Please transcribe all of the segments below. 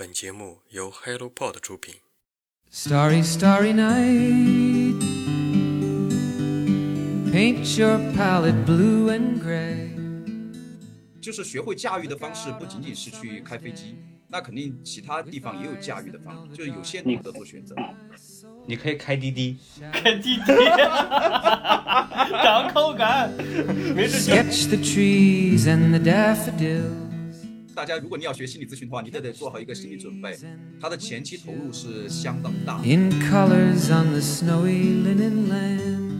本节目由 HelloPod 出品。Starry, starry night. Paint your palette blue and gray. 就是学会驾驭的方式，不仅仅是去开飞机，那肯定其他地方也有驾驭的方式，就是有限度的做选择。你可以开滴滴，开滴滴，长口感，没事大家如果你要学心理咨询的话，你得得做好一个心理准备，它的前期投入是相当大。In colors on the snowy linen land.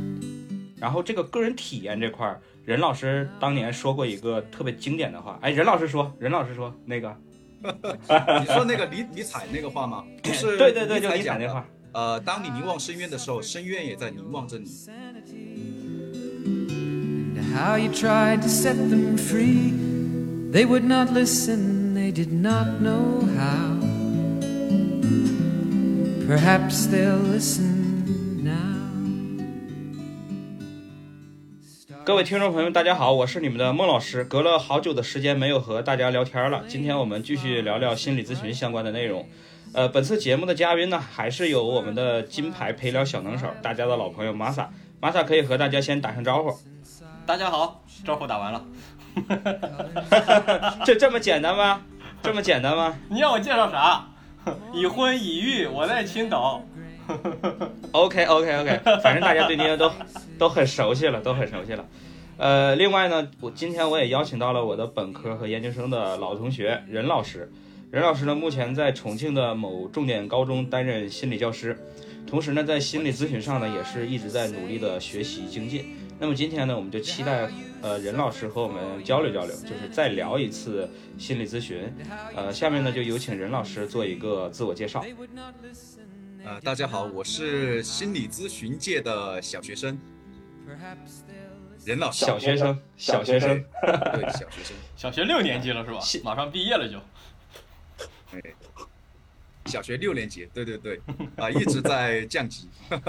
然后这个个人体验这块儿，任老师当年说过一个特别经典的话，哎，任老师说，任老师说那个，你说那个尼尼采那个话吗？就是对对对，就你讲那话，呃，当你凝望深渊的时候，深渊也在凝望着你。How you tried to set them free. They would not listen, they did not know how. Perhaps they'll listen now. 各位听众朋友们，大家好，我是你们的孟老师。隔了好久的时间没有和大家聊天了，今天我们继续聊聊心理咨询相关的内容。呃，本次节目的嘉宾呢，还是有我们的金牌陪聊小能手，大家的老朋友玛莎。玛莎可以和大家先打声招呼，大家好，招呼打完了，这这么简单吗？这么简单吗你让我介绍啥？已婚已育，我在青岛。OK OK OK，反正大家对您都都很熟悉了，都很熟悉了。呃，另外呢，我今天我也邀请到了我的本科和研究生的老同学任老师。任老师呢，目前在重庆的某重点高中担任心理教师，同时呢，在心理咨询上呢，也是一直在努力的学习精进。那么今天呢，我们就期待呃任老师和我们交流交流，就是再聊一次心理咨询。呃，下面呢就有请任老师做一个自我介绍。呃，大家好，我是心理咨询界的小学生，任老师。小学生，小学生，对小学生，小学六年级了是吧？马上毕业了就。哎，小学六年级，对对对，啊，一直在降级。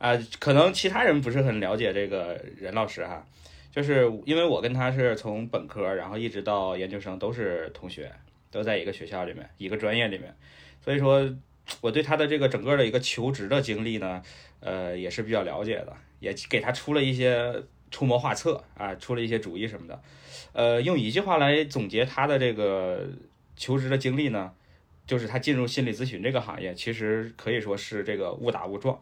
啊、可能其他人不是很了解这个任老师哈，就是因为我跟他是从本科，然后一直到研究生都是同学，都在一个学校里面，一个专业里面，所以说我对他的这个整个的一个求职的经历呢，呃，也是比较了解的，也给他出了一些出谋划策啊，出了一些主意什么的，呃，用一句话来总结他的这个求职的经历呢，就是他进入心理咨询这个行业，其实可以说是这个误打误撞。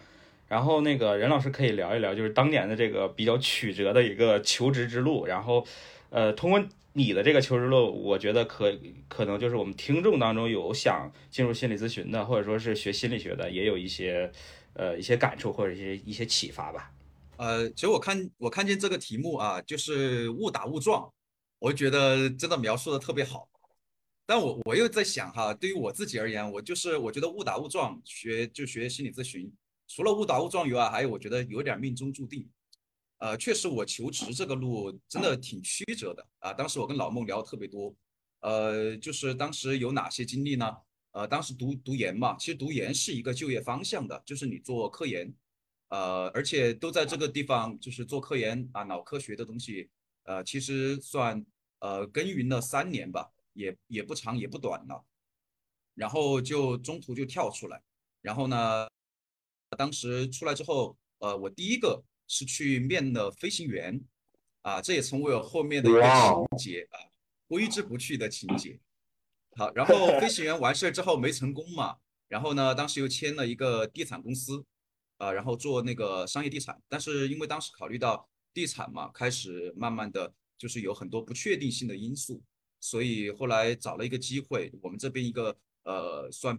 然后那个任老师可以聊一聊，就是当年的这个比较曲折的一个求职之路。然后，呃，通过你的这个求职路，我觉得可可能就是我们听众当中有想进入心理咨询的，或者说是学心理学的，也有一些呃一些感触或者一些一些启发吧。呃，其实我看我看见这个题目啊，就是误打误撞，我觉得真的描述的特别好。但我我又在想哈，对于我自己而言，我就是我觉得误打误撞学就学心理咨询，除了误打误撞以外，还有我觉得有点命中注定。呃，确实我求职这个路真的挺曲折的啊。当时我跟老孟聊特别多，呃，就是当时有哪些经历呢？呃，当时读读研嘛，其实读研是一个就业方向的，就是你做科研。呃，而且都在这个地方，就是做科研啊，脑科学的东西，呃，其实算呃耕耘了三年吧，也也不长也不短了，然后就中途就跳出来，然后呢，当时出来之后，呃，我第一个是去面的飞行员，啊，这也成为我后面的一个情节啊，挥之不去的情节。好，然后飞行员完事儿之后没成功嘛，然后呢，当时又签了一个地产公司。啊，然后做那个商业地产，但是因为当时考虑到地产嘛，开始慢慢的就是有很多不确定性的因素，所以后来找了一个机会，我们这边一个呃算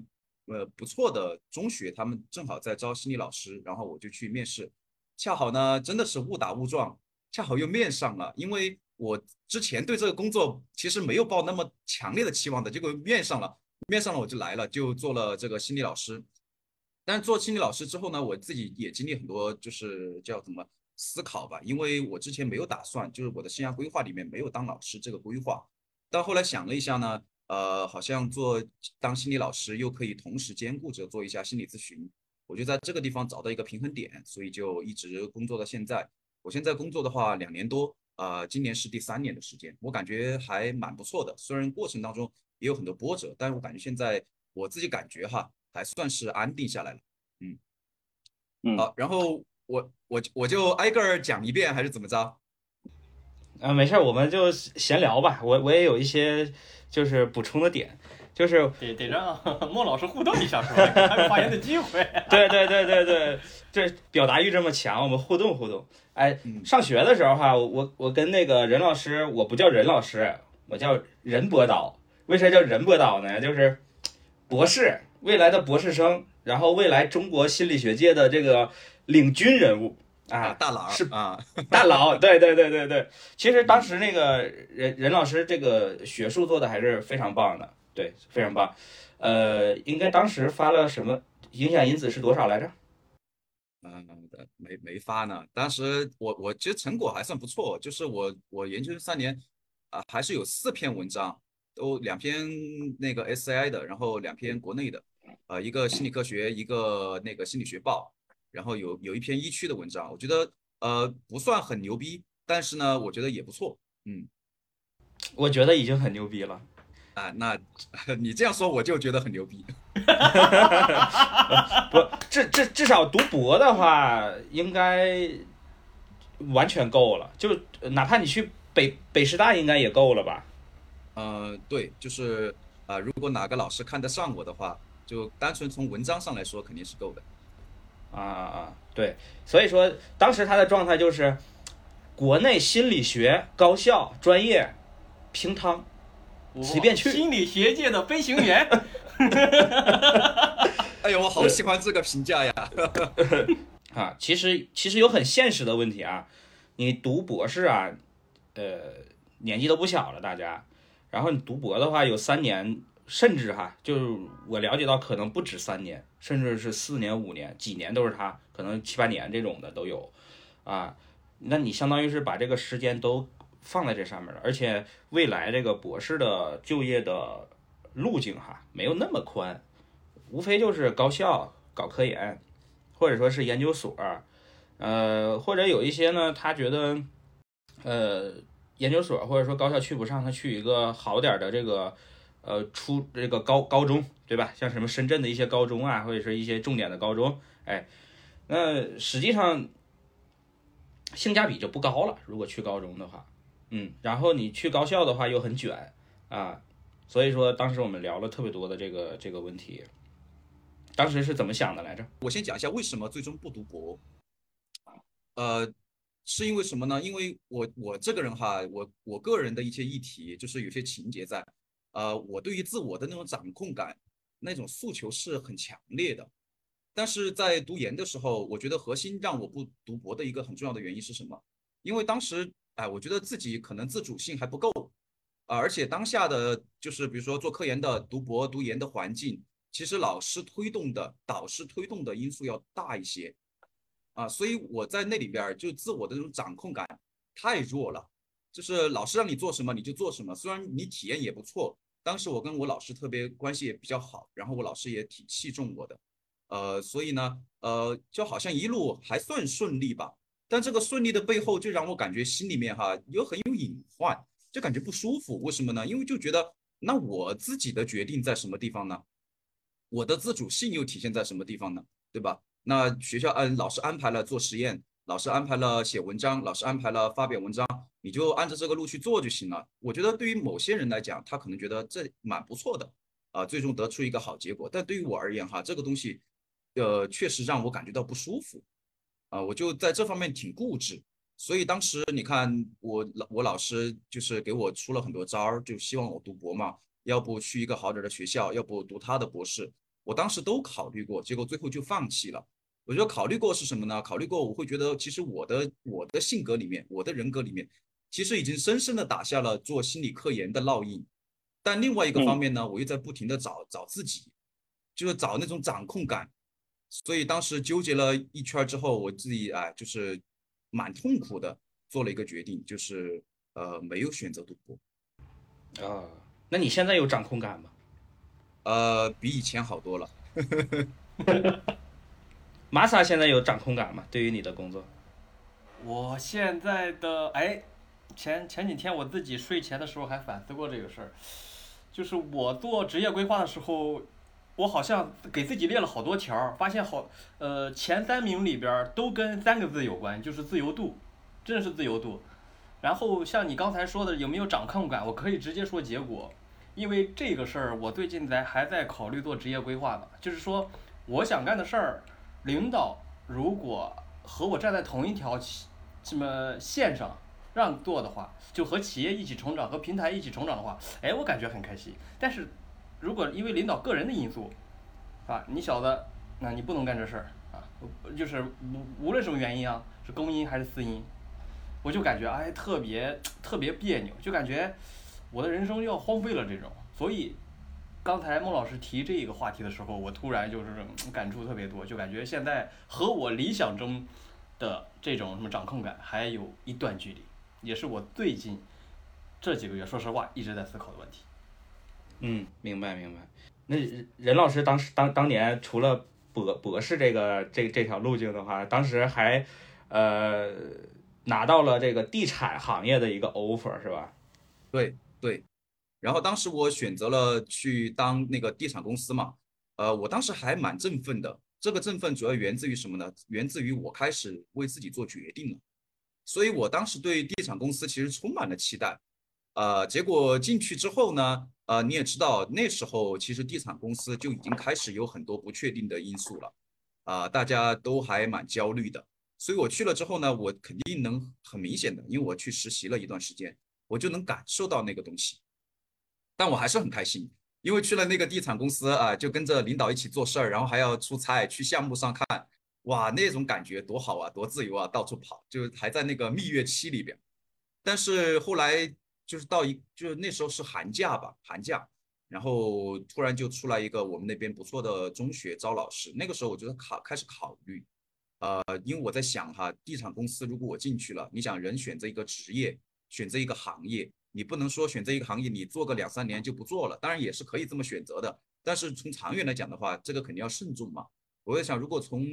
呃不错的中学，他们正好在招心理老师，然后我就去面试，恰好呢真的是误打误撞，恰好又面上了，因为我之前对这个工作其实没有抱那么强烈的期望的，结果面上了，面上了我就来了，就做了这个心理老师。但是做心理老师之后呢，我自己也经历很多，就是叫怎么思考吧，因为我之前没有打算，就是我的生涯规划里面没有当老师这个规划，但后来想了一下呢，呃，好像做当心理老师又可以同时兼顾着做一下心理咨询，我就在这个地方找到一个平衡点，所以就一直工作到现在。我现在工作的话两年多，呃，今年是第三年的时间，我感觉还蛮不错的。虽然过程当中也有很多波折，但是我感觉现在我自己感觉哈，还算是安定下来了。嗯嗯好，然后我我我就挨个儿讲一遍，还是怎么着？啊，没事儿，我们就闲聊吧。我我也有一些就是补充的点，就是得得让 莫老师互动一下是吧？给他有发言的机会。对对对对对，这表达欲这么强，我们互动互动。哎，嗯上学的时候哈，我我我跟那个任老师，我不叫任老师，我叫任博导。为啥叫任博导呢？就是博士，未来的博士生，然后未来中国心理学界的这个领军人物啊，大佬是啊，大佬，对对对对对。其实当时那个任任老师这个学术做的还是非常棒的，对，非常棒。呃，应该当时发了什么影响因子是多少来着？嗯，没没发呢。当时我我其实成果还算不错，就是我我研究生三年啊、还是有四篇文章，都两篇那个 SCI 的，然后两篇国内的，呃，一个心理科学，一个那个心理学报，然后有有一篇一区的文章，我觉得呃不算很牛逼，但是呢，我觉得也不错。嗯，我觉得已经很牛逼了。啊，那 你这样说我就觉得很牛逼。不，至至至少读博的话，应该完全够了。就哪怕你去北北师大，应该也够了吧？呃，对，就是啊、如果哪个老师看得上我的话，就单纯从文章上来说，肯定是够的。啊啊啊！对，所以说当时他的状态就是，国内心理学高校专业平汤，随便去心理学界的飞行员。哎呦，我好喜欢这个评价呀！啊，其实其实有很现实的问题啊，你读博士啊，呃，年纪都不小了，大家，然后你读博的话有三年，甚至哈，就是我了解到可能不止三年，甚至是四年、五年，几年都是他，可能七八年这种的都有，啊，那你相当于是把这个时间都放在这上面了，而且未来这个博士的就业的路径哈，没有那么宽，无非就是高校搞科研。或者说是研究所，呃，或者有一些呢，他觉得，呃，研究所或者说高校去不上，他去一个好点的这个，呃，初这个高高中，对吧？像什么深圳的一些高中啊，或者是一些重点的高中，哎，那实际上性价比就不高了。如果去高中的话，嗯，然后你去高校的话又很卷啊，所以说当时我们聊了特别多的这个这个问题。当时是怎么想的来着？我先讲一下为什么最终不读博。呃，是因为什么呢？因为我我这个人哈，我我个人的一些议题就是有些情节在，呃，我对于自我的那种掌控感、那种诉求是很强烈的。但是在读研的时候，我觉得核心让我不读博的一个很重要的原因是什么？因为当时哎，我觉得自己可能自主性还不够啊，而且当下的就是比如说做科研的、读博、读研的环境。其实老师推动的、导师推动的因素要大一些，啊，所以我在那里边就自我的那种掌控感太弱了，就是老师让你做什么你就做什么，虽然你体验也不错，当时我跟我老师特别关系也比较好，然后我老师也挺器重我的，呃，所以呢，呃，就好像一路还算顺利吧，但这个顺利的背后就让我感觉心里面哈有很有隐患，就感觉不舒服，为什么呢？因为就觉得那我自己的决定在什么地方呢？我的自主性又体现在什么地方呢？对吧？那学校按老师安排了做实验，老师安排了写文章，老师安排了发表文章，你就按照这个路去做就行了。我觉得对于某些人来讲，他可能觉得这蛮不错的，啊，最终得出一个好结果。但对于我而言哈，这个东西，呃，确实让我感觉到不舒服，啊，我就在这方面挺固执。所以当时你看我老我老师就是给我出了很多招儿，就希望我读博嘛。要不去一个好点的学校，要不读他的博士，我当时都考虑过，结果最后就放弃了。我觉得考虑过是什么呢？考虑过我会觉得，其实我的我的性格里面，我的人格里面，其实已经深深的打下了做心理科研的烙印。但另外一个方面呢，我又在不停的找找自己，就是找那种掌控感。所以当时纠结了一圈之后，我自己啊，就是蛮痛苦的，做了一个决定，就是呃没有选择赌博。啊。那你现在有掌控感吗？呃，比以前好多了。玛莎现在有掌控感吗？对于你的工作，我现在的哎，前前几天我自己睡前的时候还反思过这个事儿。就是我做职业规划的时候，我好像给自己列了好多条儿，发现好，呃，前三名里边儿都跟三个字有关，就是自由度，真的是自由度。然后像你刚才说的有没有掌控感，我可以直接说结果，因为这个事儿我最近在还在考虑做职业规划呢，就是说我想干的事儿，领导如果和我站在同一条什么线上让做的话，就和企业一起成长，和平台一起成长的话，哎，我感觉很开心。但是如果因为领导个人的因素，啊，你小子，那你不能干这事儿啊，就是无无论什么原因啊，是公因还是私因，我就感觉哎特别特别别扭，就感觉我的人生要荒废了这种。所以刚才孟老师提这个话题的时候，我突然就是感触特别多，就感觉现在和我理想中的这种什么掌控感还有一段距离，也是我最近这几个月说实话一直在思考的问题。嗯，明白明白。那任老师当时当当年除了博博士这个这这条路径的话，当时还呃拿到了这个地产行业的一个 offer 是吧？对对。然后当时我选择了去当那个地产公司嘛，呃，我当时还蛮振奋的。这个振奋主要源自于什么呢？源自于我开始为自己做决定了。所以我当时对地产公司其实充满了期待。呃，结果进去之后呢，呃，你也知道那时候其实地产公司就已经开始有很多不确定的因素了，啊，大家都还蛮焦虑的。所以我去了之后呢，我肯定能很明显的，因为我去实习了一段时间，我就能感受到那个东西。但我还是很开心，因为去了那个地产公司啊，就跟着领导一起做事儿，然后还要出差去项目上看，哇，那种感觉多好啊，多自由啊，到处跑，就是还在那个蜜月期里边。但是后来。就是到一，就是那时候是寒假吧，寒假，然后突然就出来一个我们那边不错的中学招老师，那个时候我就考开始考虑，呃，因为我在想哈，地产公司如果我进去了，你想人选择一个职业，选择一个行业，你不能说选择一个行业你做个两三年就不做了，当然也是可以这么选择的，但是从长远来讲的话，这个肯定要慎重嘛。我在想，如果从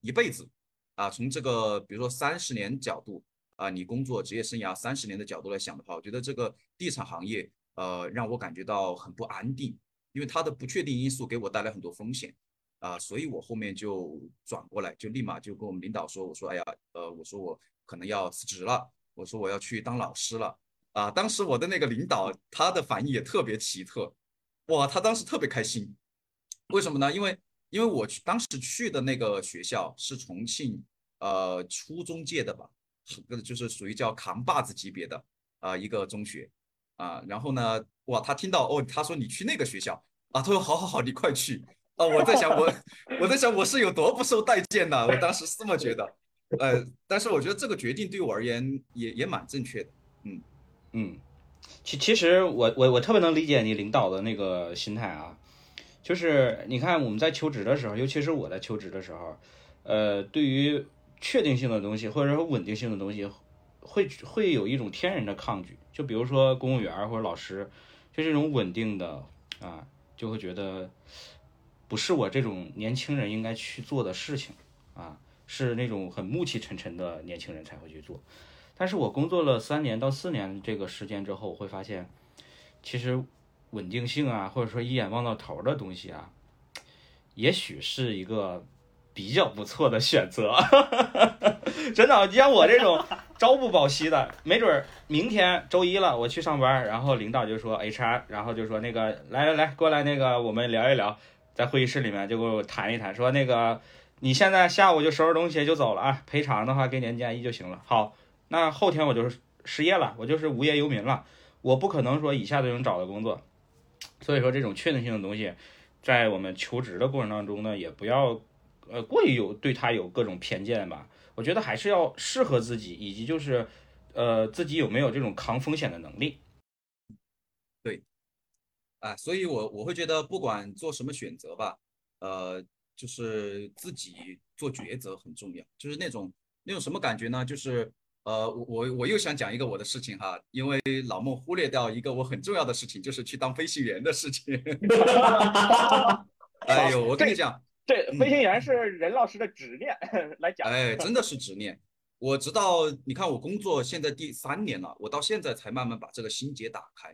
一辈子，啊，从这个比如说三十年角度。啊，你工作职业生涯三十年的角度来想的话，我觉得这个地产行业，呃，让我感觉到很不安定，因为它的不确定因素给我带来很多风险，啊，所以我后面就转过来，就立马就跟我们领导说，我说，哎呀，呃，我说我可能要辞职了，我说我要去当老师了，啊，当时我的那个领导他的反应也特别奇特，哇，他当时特别开心，为什么呢？因为因为我去当时去的那个学校是重庆，呃，初中界的吧。个就是属于叫扛把子级别的啊一个中学啊，然后呢，哇，他听到哦，他说你去那个学校啊，他说好好好，你快去啊！我在想我 我在想我是有多不受待见呢？我当时是这么觉得，呃，但是我觉得这个决定对我而言也也蛮正确的，嗯嗯，其其实我我我特别能理解你领导的那个心态啊，就是你看我们在求职的时候，尤其是我在求职的时候，呃，对于。确定性的东西，或者说稳定性的东西，会会有一种天然的抗拒。就比如说公务员或者老师，就这种稳定的啊，就会觉得不是我这种年轻人应该去做的事情啊，是那种很暮气沉沉的年轻人才会去做。但是我工作了三年到四年这个时间之后，我会发现，其实稳定性啊，或者说一眼望到头的东西啊，也许是一个。比较不错的选择，真的，你像我这种朝不保夕的，没准明天周一了，我去上班，然后领导就说 HR，然后就说那个来来来过来那个我们聊一聊，在会议室里面就给我谈一谈，说那个你现在下午就收拾东西就走了啊，赔偿的话给年建议就行了。好，那后天我就是失业了，我就是无业游民了，我不可能说一下就能找到工作，所以说这种确定性的东西，在我们求职的过程当中呢，也不要。呃，过于有对他有各种偏见吧？我觉得还是要适合自己，以及就是，呃，自己有没有这种扛风险的能力。对，啊，所以我我会觉得不管做什么选择吧，呃，就是自己做抉择很重要。就是那种那种什么感觉呢？就是呃，我我我又想讲一个我的事情哈，因为老孟忽略掉一个我很重要的事情，就是去当飞行员的事情。哎呦，我跟你讲。这飞行员是任老师的执念 来讲，哎，真的是执念。我直到你看我工作现在第三年了，我到现在才慢慢把这个心结打开。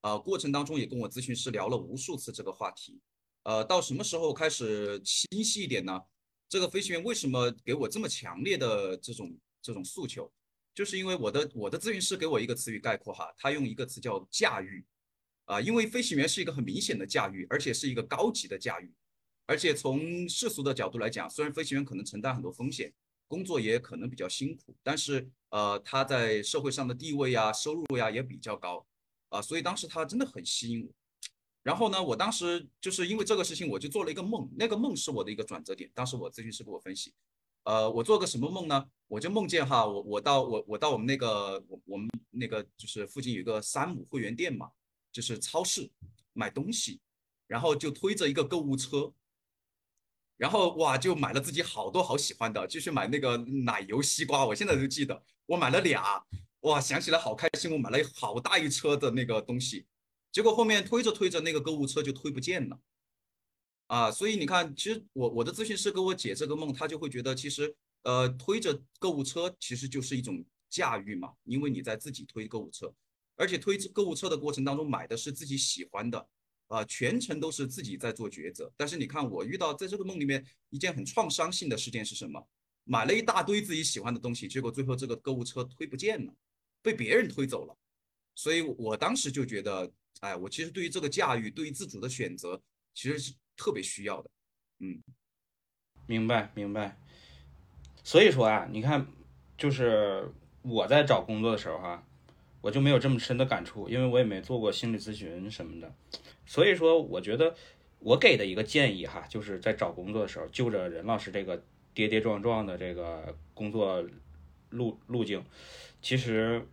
呃，过程当中也跟我咨询师聊了无数次这个话题。呃，到什么时候开始清晰一点呢？这个飞行员为什么给我这么强烈的这种这种诉求？就是因为我的我的咨询师给我一个词语概括哈，他用一个词叫驾驭，啊，因为飞行员是一个很明显的驾驭，而且是一个高级的驾驭，而且从世俗的角度来讲，虽然飞行员可能承担很多风险，工作也可能比较辛苦，但是呃，他在社会上的地位呀、收入呀也比较高，啊，所以当时他真的很吸引我。然后呢，我当时就是因为这个事情，我就做了一个梦，那个梦是我的一个转折点。当时我咨询师给我分析。呃，我做个什么梦呢？我就梦见哈，我我到我我到我们那个我我们那个就是附近有一个山姆会员店嘛，就是超市买东西，然后就推着一个购物车，然后哇就买了自己好多好喜欢的，就去买那个奶油西瓜，我现在都记得，我买了俩，哇想起来好开心，我买了好大一车的那个东西，结果后面推着推着那个购物车就推不见了。啊，所以你看，其实我我的咨询师给我解这个梦，他就会觉得其实呃推着购物车其实就是一种驾驭嘛，因为你在自己推购物车，而且推购物车的过程当中买的是自己喜欢的，啊，全程都是自己在做抉择。但是你看我遇到在这个梦里面一件很创伤性的事件是什么？买了一大堆自己喜欢的东西，结果最后这个购物车推不见了，被别人推走了。所以我当时就觉得，哎，我其实对于这个驾驭，对于自主的选择，其实是。特别需要的，嗯，明白明白。所以说啊，你看，就是我在找工作的时候哈，我就没有这么深的感触，因为我也没做过心理咨询什么的。所以说，我觉得我给的一个建议哈，就是在找工作的时候，就着任老师这个跌跌撞撞的这个工作路路径，其实，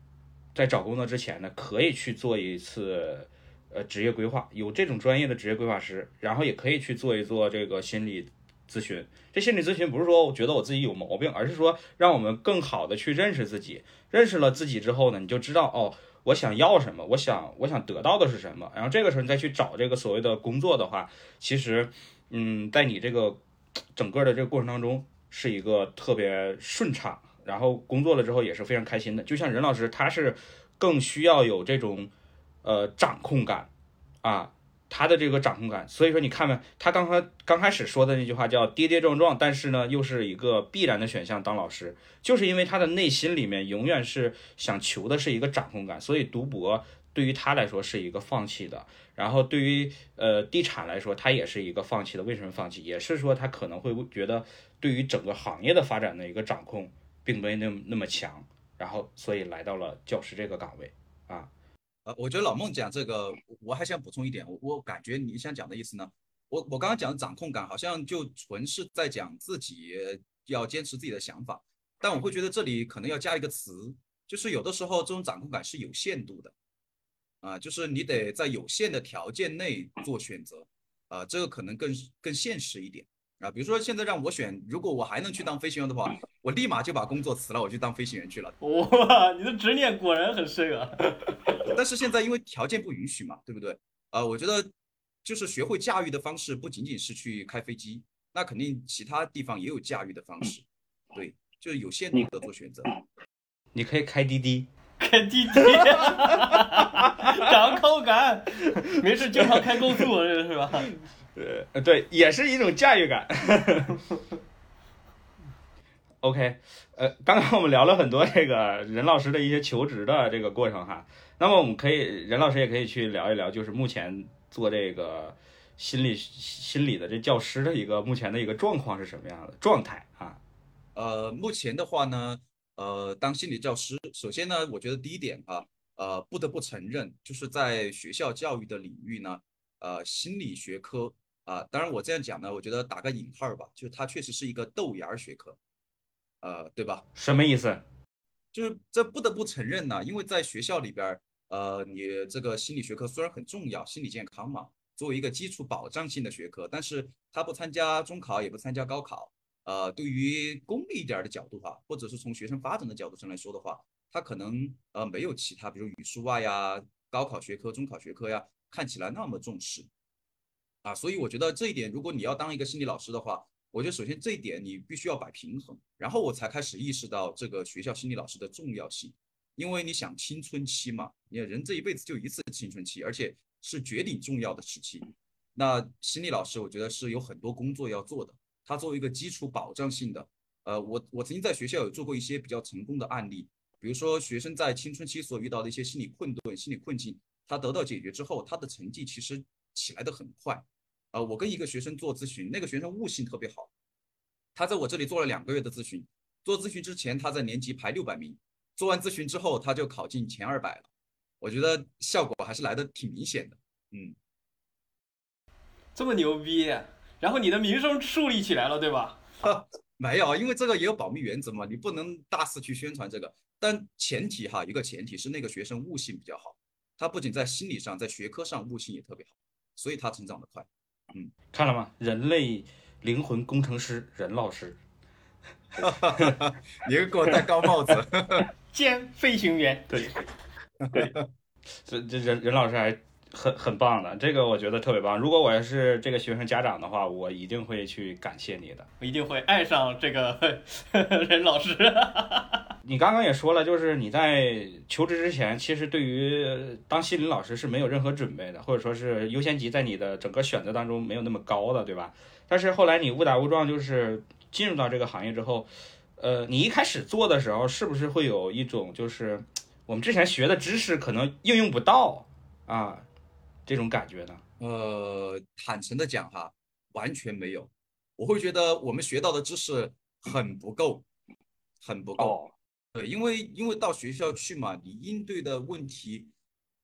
在找工作之前呢，可以去做一次。呃，职业规划有这种专业的职业规划师，然后也可以去做一做这个心理咨询。这心理咨询不是说我觉得我自己有毛病，而是说让我们更好的去认识自己。认识了自己之后呢，你就知道哦，我想要什么，我想我想得到的是什么。然后这个时候你再去找这个所谓的工作的话，其实，嗯，在你这个整个的这个过程当中是一个特别顺畅，然后工作了之后也是非常开心的。就像任老师，他是更需要有这种。呃，掌控感，啊，他的这个掌控感，所以说你看没，他刚刚刚开始说的那句话叫跌跌撞撞，但是呢，又是一个必然的选项。当老师，就是因为他的内心里面永远是想求的是一个掌控感，所以读博对于他来说是一个放弃的。然后对于呃地产来说，他也是一个放弃的。为什么放弃？也是说他可能会觉得对于整个行业的发展的一个掌控并没那么那么强，然后所以来到了教师这个岗位啊。呃，我觉得老孟讲这个，我还想补充一点，我我感觉你想讲的意思呢，我我刚刚讲的掌控感，好像就纯是在讲自己要坚持自己的想法，但我会觉得这里可能要加一个词，就是有的时候这种掌控感是有限度的，啊，就是你得在有限的条件内做选择，啊，这个可能更更现实一点。啊，比如说现在让我选，如果我还能去当飞行员的话，我立马就把工作辞了，我去当飞行员去了。哇，你的执念果然很深啊！但是现在因为条件不允许嘛，对不对？啊，我觉得就是学会驾驭的方式，不仅仅是去开飞机，那肯定其他地方也有驾驭的方式。对，就是有限度的做选择。你可以开滴滴，开滴滴，掌控感，没事经常开高速，这是吧？呃，对，也是一种驾驭感。OK，呃，刚刚我们聊了很多这个任老师的一些求职的这个过程哈，那么我们可以，任老师也可以去聊一聊，就是目前做这个心理心理的这教师的一个目前的一个状况是什么样的状态啊？呃，目前的话呢，呃，当心理教师，首先呢，我觉得第一点啊，呃，不得不承认，就是在学校教育的领域呢，呃，心理学科。啊，当然我这样讲呢，我觉得打个引号吧，就是它确实是一个豆芽学科，呃，对吧？什么意思？就是这不得不承认呢，因为在学校里边，呃，你这个心理学科虽然很重要，心理健康嘛，作为一个基础保障性的学科，但是它不参加中考，也不参加高考，呃，对于功利一点的角度哈，或者是从学生发展的角度上来说的话，他可能呃没有其他，比如语数外呀、高考学科、中考学科呀，看起来那么重视。啊，所以我觉得这一点，如果你要当一个心理老师的话，我觉得首先这一点你必须要摆平衡，然后我才开始意识到这个学校心理老师的重要性。因为你想青春期嘛，你人这一辈子就一次青春期，而且是绝顶重要的时期。那心理老师，我觉得是有很多工作要做的。他作为一个基础保障性的，呃，我我曾经在学校有做过一些比较成功的案例，比如说学生在青春期所遇到的一些心理困顿、心理困境，他得到解决之后，他的成绩其实起来的很快。呃，我跟一个学生做咨询，那个学生悟性特别好，他在我这里做了两个月的咨询，做咨询之前他在年级排六百名，做完咨询之后他就考进前二百了，我觉得效果还是来的挺明显的，嗯。这么牛逼，然后你的名声树立起来了，对吧？没有，因为这个也有保密原则嘛，你不能大肆去宣传这个。但前提哈，一个前提是那个学生悟性比较好，他不仅在心理上，在学科上悟性也特别好，所以他成长的快。嗯，看了吗？人类灵魂工程师任老师，你给我戴高帽子，兼飞行员。对，对，这这任任老师还。很很棒的，这个我觉得特别棒。如果我要是这个学生家长的话，我一定会去感谢你的，我一定会爱上这个 任老师。你刚刚也说了，就是你在求职之前，其实对于当心理老师是没有任何准备的，或者说是优先级在你的整个选择当中没有那么高的，对吧？但是后来你误打误撞就是进入到这个行业之后，呃，你一开始做的时候，是不是会有一种就是我们之前学的知识可能应用不到啊？这种感觉呢？呃，坦诚的讲哈，完全没有。我会觉得我们学到的知识很不够，很不够。对，因为因为到学校去嘛，你应对的问题，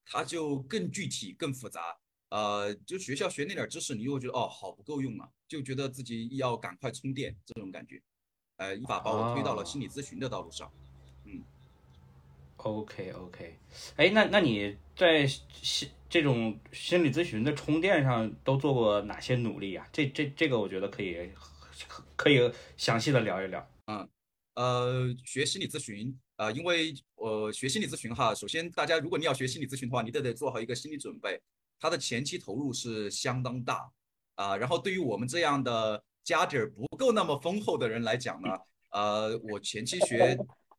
它就更具体、更复杂。呃，就学校学那点知识，你又觉得哦，好不够用啊，就觉得自己要赶快充电这种感觉。呃，一把把我推到了心理咨询的道路上。嗯。OK OK，哎，那那你在心这种心理咨询的充电上都做过哪些努力啊？这这这个我觉得可以可以详细的聊一聊。嗯，呃，学心理咨询呃，因为呃学心理咨询哈，首先大家如果你要学心理咨询的话，你得得做好一个心理准备，它的前期投入是相当大啊。然后对于我们这样的家底儿不够那么丰厚的人来讲呢，呃，我前期学。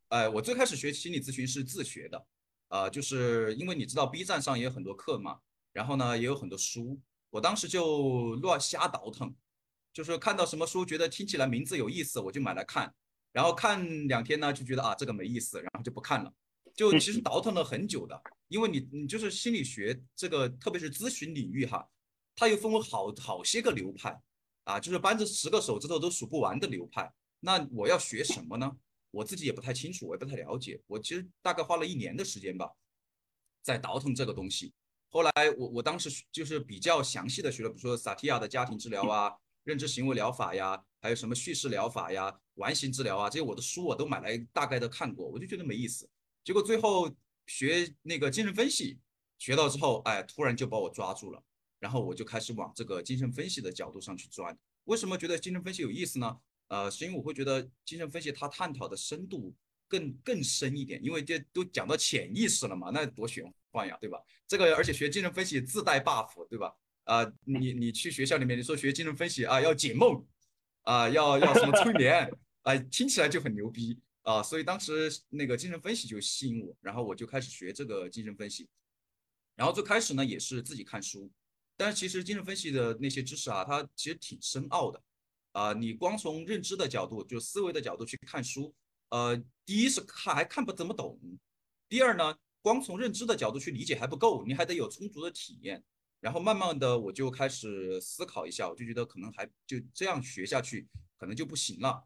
哎，我最开始学心理咨询是自学的，呃，就是因为你知道 B 站上也有很多课嘛，然后呢也有很多书，我当时就乱瞎倒腾，就是看到什么书觉得听起来名字有意思，我就买来看，然后看两天呢就觉得啊这个没意思，然后就不看了，就其实倒腾了很久的，因为你你就是心理学这个，特别是咨询领域哈，它又分为好好些个流派，啊，就是扳着十个手指头都数不完的流派，那我要学什么呢？我自己也不太清楚，我也不太了解。我其实大概花了一年的时间吧，在倒腾这个东西。后来我我当时就是比较详细的学了，比如说萨提亚的家庭治疗啊、认知行为疗法呀，还有什么叙事疗法呀、完形治疗啊，这些我的书我都买来大概的看过，我就觉得没意思。结果最后学那个精神分析，学到之后，哎，突然就把我抓住了，然后我就开始往这个精神分析的角度上去钻。为什么觉得精神分析有意思呢？呃，所以我会觉得精神分析它探讨的深度更更深一点，因为这都讲到潜意识了嘛，那多玄幻呀，对吧？这个而且学精神分析自带 buff，对吧？啊，你你去学校里面你说学精神分析啊，要解梦，啊，要要什么催眠，啊，听起来就很牛逼啊，所以当时那个精神分析就吸引我，然后我就开始学这个精神分析，然后最开始呢也是自己看书，但是其实精神分析的那些知识啊，它其实挺深奥的。啊，你光从认知的角度，就思维的角度去看书，呃，第一是看还看不怎么懂，第二呢，光从认知的角度去理解还不够，你还得有充足的体验。然后慢慢的我就开始思考一下，我就觉得可能还就这样学下去可能就不行了。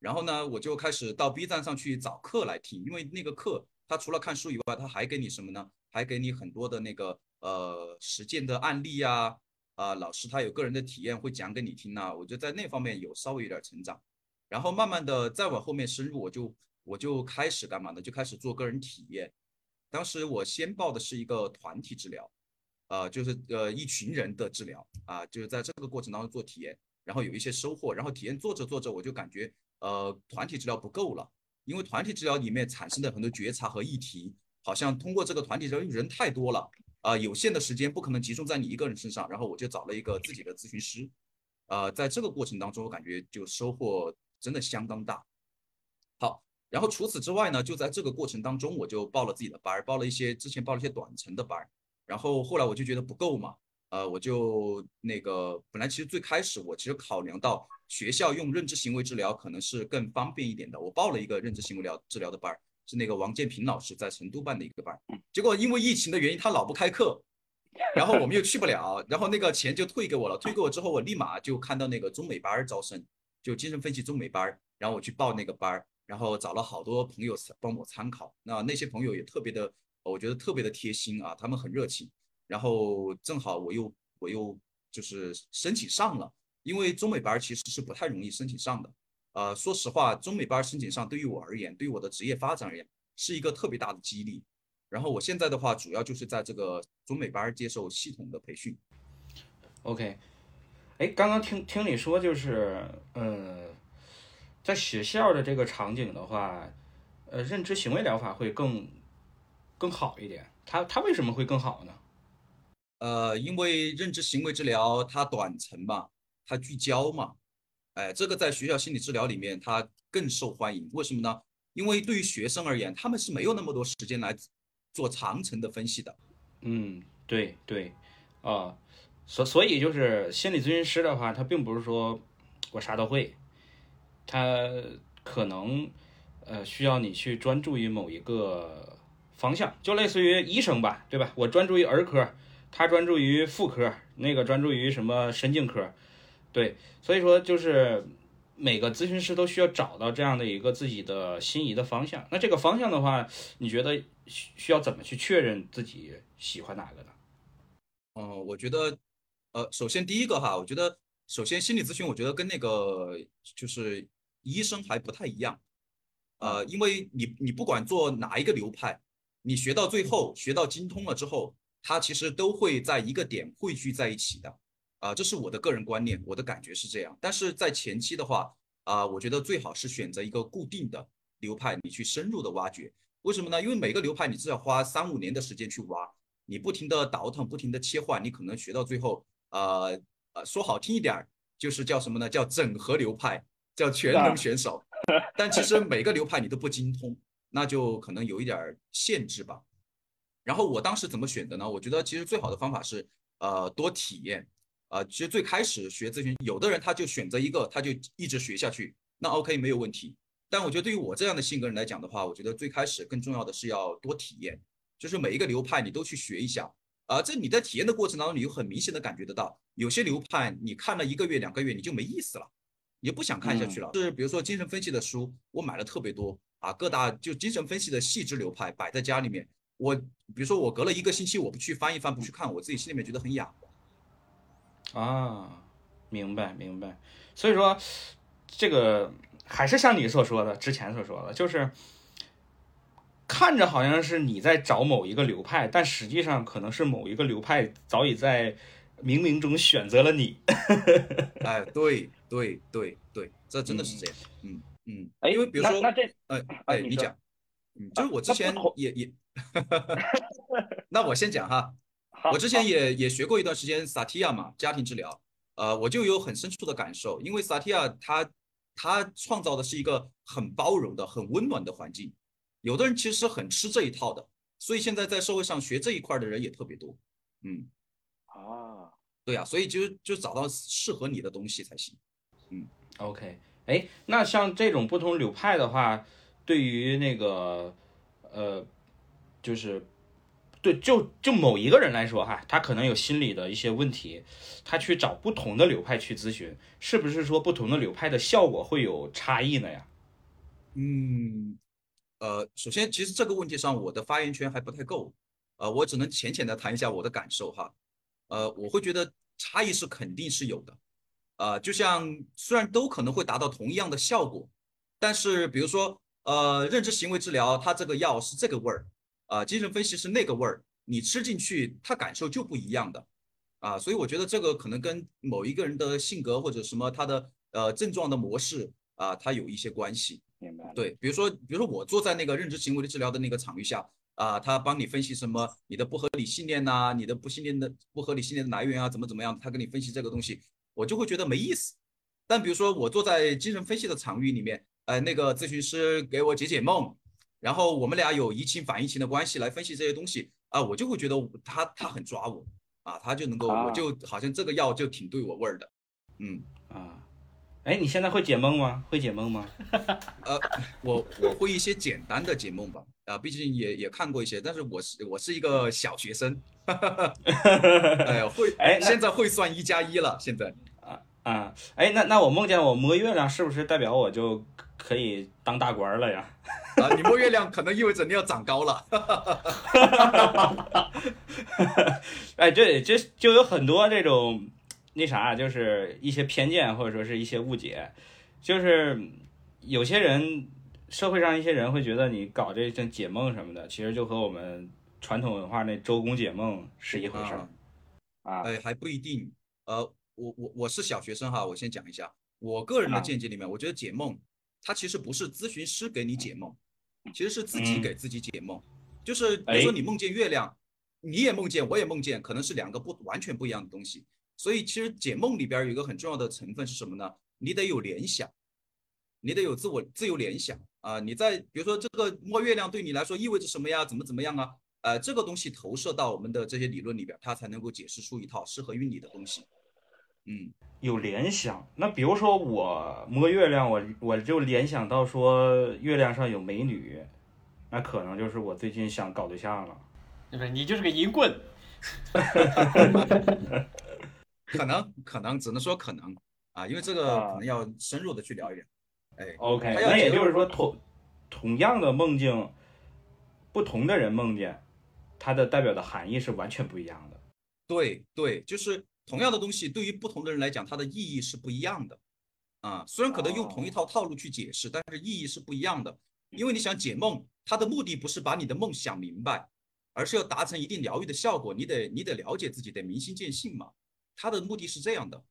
然后呢，我就开始到 B 站上去找课来听，因为那个课它除了看书以外，它还给你什么呢？还给你很多的那个呃实践的案例呀。啊，老师他有个人的体验会讲给你听呢，我就在那方面有稍微有点成长，然后慢慢的再往后面深入，我就我就开始干嘛呢？就开始做个人体验。当时我先报的是一个团体治疗，呃，就是呃一群人的治疗啊，就是在这个过程当中做体验，然后有一些收获，然后体验做着做着，我就感觉呃团体治疗不够了，因为团体治疗里面产生的很多觉察和议题，好像通过这个团体治疗人太多了。啊，有限的时间不可能集中在你一个人身上，然后我就找了一个自己的咨询师，呃，在这个过程当中，我感觉就收获真的相当大。好，然后除此之外呢，就在这个过程当中，我就报了自己的班儿，报了一些之前报了一些短程的班儿，然后后来我就觉得不够嘛，呃，我就那个本来其实最开始我其实考量到学校用认知行为治疗可能是更方便一点的，我报了一个认知行为疗治疗的班儿，是那个王建平老师在成都办的一个班儿，结果因为疫情的原因，他老不开课，然后我们又去不了，然后那个钱就退给我了，退给我之后，我立马就看到那个中美班儿招生，就精神分析中美班儿，然后我去报那个班儿，然后找了好多朋友帮我参考，那那些朋友也特别的，我觉得特别的贴心啊，他们很热情，然后正好我又我又就是申请上了，因为中美班儿其实是不太容易申请上的，呃，说实话，中美班申请上对于我而言，对于我的职业发展而言，是一个特别大的激励。然后我现在的话，主要就是在这个中美班接受系统的培训。OK，哎，刚刚听听你说，就是呃，在学校的这个场景的话，呃，认知行为疗法会更更好一点。它它为什么会更好呢？呃，因为认知行为治疗它短程嘛，它聚焦嘛，哎，这个在学校心理治疗里面它更受欢迎。为什么呢？因为对于学生而言，他们是没有那么多时间来做长程的分析的。嗯，对对，啊、所所以就是心理咨询师的话，他并不是说我啥都会，他可能呃需要你去专注于某一个方向，就类似于医生吧，对吧？我专注于儿科，他专注于妇科，那个专注于什么神经科，对，所以说就是每个咨询师都需要找到这样的一个自己的心仪的方向。那这个方向的话，你觉得需需要怎么去确认自己喜欢哪个呢？嗯、我觉得，呃，首先第一个哈，我觉得首先心理咨询，我觉得跟那个就是医生还不太一样，呃，因为你你不管做哪一个流派，你学到最后学到精通了之后，它其实都会在一个点汇聚在一起的，啊、这是我的个人观念，我的感觉是这样。但是在前期的话，啊、我觉得最好是选择一个固定的流派，你去深入的挖掘。为什么呢？因为每个流派你至少花三五年的时间去挖，你不停的倒腾，不停的切换，你可能学到最后，呃呃，说好听一点儿，就是叫什么呢？叫整合流派，叫全能选手。但其实每个流派你都不精通，那就可能有一点儿限制吧。然后我当时怎么选的呢？我觉得其实最好的方法是，呃，多体验。呃，其实最开始学咨询，有的人他就选择一个，他就一直学下去，那 OK 没有问题。但我觉得对于我这样的性格人来讲的话，我觉得最开始更重要的是要多体验，就是每一个流派你都去学一下。啊、这你在体验的过程当中，你就很明显的感觉得到，有些流派你看了一个月、两个月你就没意思了，你就不想看下去了。是比如说精神分析的书，我买了特别多啊，各大就精神分析的细致流派摆在家里面，我比如说我隔了一个星期我不去翻一翻，不去看，我自己心里面觉得很痒。啊，明白明白。所以说，这个还是像你所说的，之前所说的，就是看着好像是你在找某一个流派，但实际上可能是某一个流派早已在冥冥中选择了你。哎，对对对对，这真的是这样。嗯嗯，哎，因为比如说，那那这呃，啊哎，你讲，嗯，就是我之前也也，那我先讲哈，好我之前也也学过一段时间萨提亚嘛，家庭治疗，呃，我就有很深处的感受，因为萨提亚他他创造的是一个很包容的、很温暖的环境，有的人其实是很吃这一套的，所以现在在社会上学这一块的人也特别多，嗯，啊，对呀、所以就就找到适合你的东西才行。嗯 OK，哎，那像这种不同流派的话，对于那个呃，就是对就就某一个人来说哈，他可能有心理的一些问题，他去找不同的流派去咨询，是不是说不同的流派的效果会有差异呢呀？嗯，呃，首先，其实这个问题上我的发言权还不太够，呃，我只能浅浅的谈一下我的感受哈，呃，我会觉得差异是肯定是有的，呃，就像虽然都可能会达到同样的效果，但是比如说，呃，认知行为治疗它这个药是这个味儿，啊、精神分析是那个味儿，你吃进去他感受就不一样的，啊，所以我觉得这个可能跟某一个人的性格或者什么他的呃症状的模式啊，它有一些关系。明白。对，比如说，比如说我坐在那个认知行为的治疗的那个场域下，啊、他帮你分析什么你的不合理信念呐、你的不信念的不合理信念的来源啊，怎么怎么样，他跟你分析这个东西，我就会觉得没意思。但比如说我坐在精神分析的场域里面，呃，那个咨询师给我解解梦，然后我们俩有移情反移情的关系来分析这些东西啊，我就会觉得他他很抓我啊，他就能够，啊我就好像这个药就挺对我味儿的，嗯，啊，哎，你现在会解梦吗？会解梦吗？呃，我我会一些简单的解梦吧，啊，毕竟也也看过一些，但是我是我是一个小学生，哎呀，会，哎现在会算一加一了，现在。啊，哎，那那我梦见我摸月亮，是不是代表我就可以当大官了呀？啊，你摸月亮可能意味着你要长高了。哎，对，这就有很多这种那啥，就是一些偏见或者说是一些误解，就是有些人社会上一些人会觉得你搞这种解梦什么的，其实就和我们传统文化那周公解梦是一回事儿啊。哎，还不一定。呃，我我我是小学生哈，我先讲一下我个人的啊见解里面，我觉得解梦它其实不是咨询师给你解梦，其实是自己嗯给自己解梦。就是比如说哎你梦见月亮，你也梦见，我也梦见，可能是两个不完全不一样的东西。所以其实解梦里边有一个很重要的成分是什么呢？你得有联想，你得有自我自由联想啊、你在比如说这个摸月亮对你来说意味着什么呀？怎么怎么样啊？呃，这个东西投射到我们的这些理论里边，它才能够解释出一套适合于你的东西。嗯，有联想，那比如说我摸月亮，我我就联想到说月亮上有美女，那可能就是我最近想搞对象了。就是你就是个淫棍，可能可能只能说可能啊，因为这个啊可能要深入的去聊一聊。哎，OK，那也就是说同同样的梦境，不同的人梦见，它的代表的含义是完全不一样的。对对，就是同样的东西，对于不同的人来讲，它的意义是不一样的。啊，虽然可能用同一套套路去解释，但是意义是不一样的。因为你想解梦，它的目的不是把你的梦想明白，而是要达成一定疗愈的效果。你得你得了解自己，得明心见性嘛。它的目的是这样的。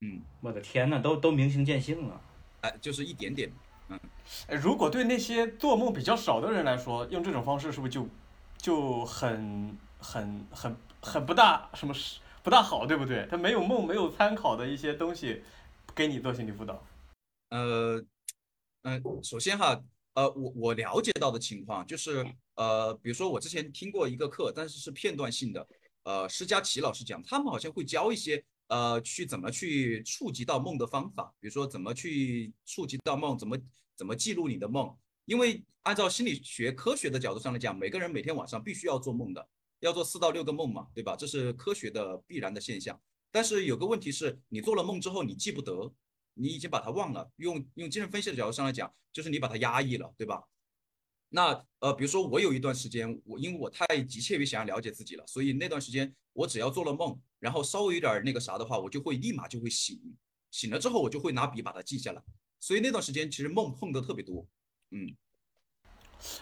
嗯，我的天呐，都都明心见性了。哎，就是一点点。哎如果对那些做梦比较少的人来说，用这种方式是不是就就很很很很不大什么是不大好，对不对？他没有梦，没有参考的一些东西给你做心理辅导。呃，嗯、首先哈，呃，我我了解到的情况就是，呃，比如说我之前听过一个课，但是是片段性的，呃，施佳琪老师讲，他们好像会教一些，呃，去怎么去触及到梦的方法，比如说怎么去触及到梦，怎么怎么记录你的梦，因为按照心理学科学的角度上来讲，每个人每天晚上必须要做梦的，要做四到六个梦嘛，对吧？这是科学的必然的现象。但是有个问题是，你做了梦之后你记不得，你已经把它忘了。用用精神分析的角度上来讲，就是你把它压抑了，对吧？那呃，比如说我有一段时间，我因为我太急切于想要了解自己了，所以那段时间我只要做了梦，然后稍微有点那个啥的话，我就会立马就会醒，醒了之后我就会拿笔把它记下来。所以那段时间其实梦碰的特别多，嗯，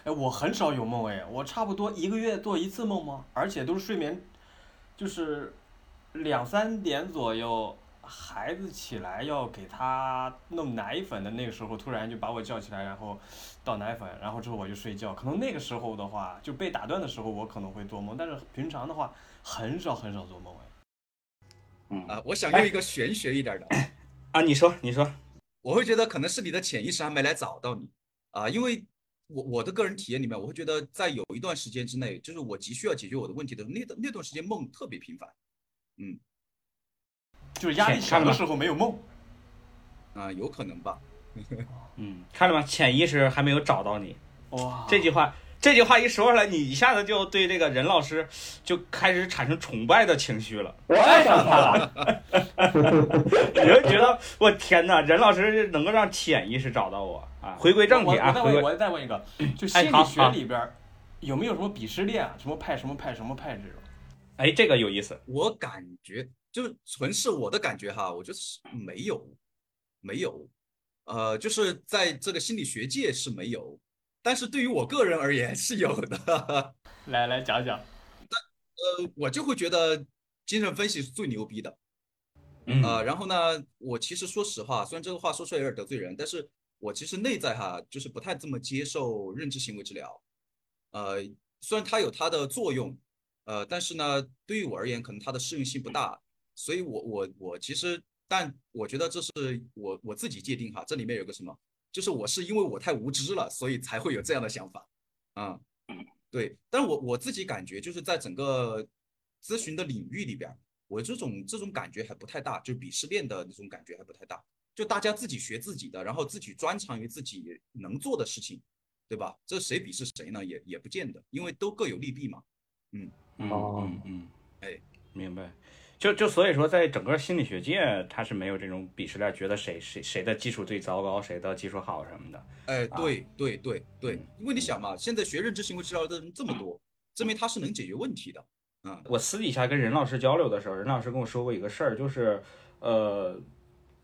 哎，我很少有梦哎，我差不多一个月做一次梦吗？而且都是睡眠，就是两三点左右，孩子起来要给他弄奶粉的那个时候，突然就把我叫起来，然后倒奶粉，然后之后我就睡觉。可能那个时候的话，就被打断的时候，我可能会做梦，但是平常的话很少很少做梦哎。嗯啊，我想用一个玄学一点儿的，啊，你说，你说，我会觉得可能是你的潜意识还没来找到你啊，因为我我的个人体验里面，我会觉得在有一段时间之内，就是我急需要解决我的问题的那段那段时间梦特别频繁，嗯就是压力小的时候没有梦。啊，有可能吧。嗯，看了吗？潜意识还没有找到你。哇，这句话，这句话一说出来，你一下子就对这个任老师就开始产生崇拜的情绪了。我爱上他了。你就觉得我天哪，任老师能够让潜意识找到我啊！回归正题啊，我我再问，我再问一个，就心理学里边儿有没有什么鄙视链啊？什么派什么派什么派这种？哎，这个有意思。我感觉就纯是我的感觉哈，我觉得是没有，没有，呃，就是在这个心理学界是没有，但是对于我个人而言是有的。来来讲讲。但呃，我就会觉得精神分析是最牛逼的。嗯呃，然后呢，我其实说实话，虽然这个话说出来有点得罪人，但是我其实内在哈，就是不太这么接受认知行为治疗。呃，虽然它有它的作用，呃，但是呢，对于我而言，可能它的适用性不大。所以我我我其实，但我觉得这是我我自己界定哈，这里面有个什么，就是我是因为我太无知了，所以才会有这样的想法。啊、对，但我我自己感觉就是在整个咨询的领域里边，我这种这种感觉还不太大，就鄙视链的那种感觉还不太大。就大家自己学自己的，然后自己专长于自己能做的事情，对吧？这谁鄙视谁呢？也也不见得，因为都各有利弊嘛。嗯哦嗯嗯，哎，明白。就就所以说，在整个心理学界，他是没有这种鄙视链，觉得谁谁谁的技术最糟糕，谁的技术好什么的。哎，啊对对对对，因为你想嘛，现在学认知行为治疗的人这么多，证明他是能解决问题的。嗯，我私底下跟任老师交流的时候，任老师跟我说过一个事儿，就是，呃，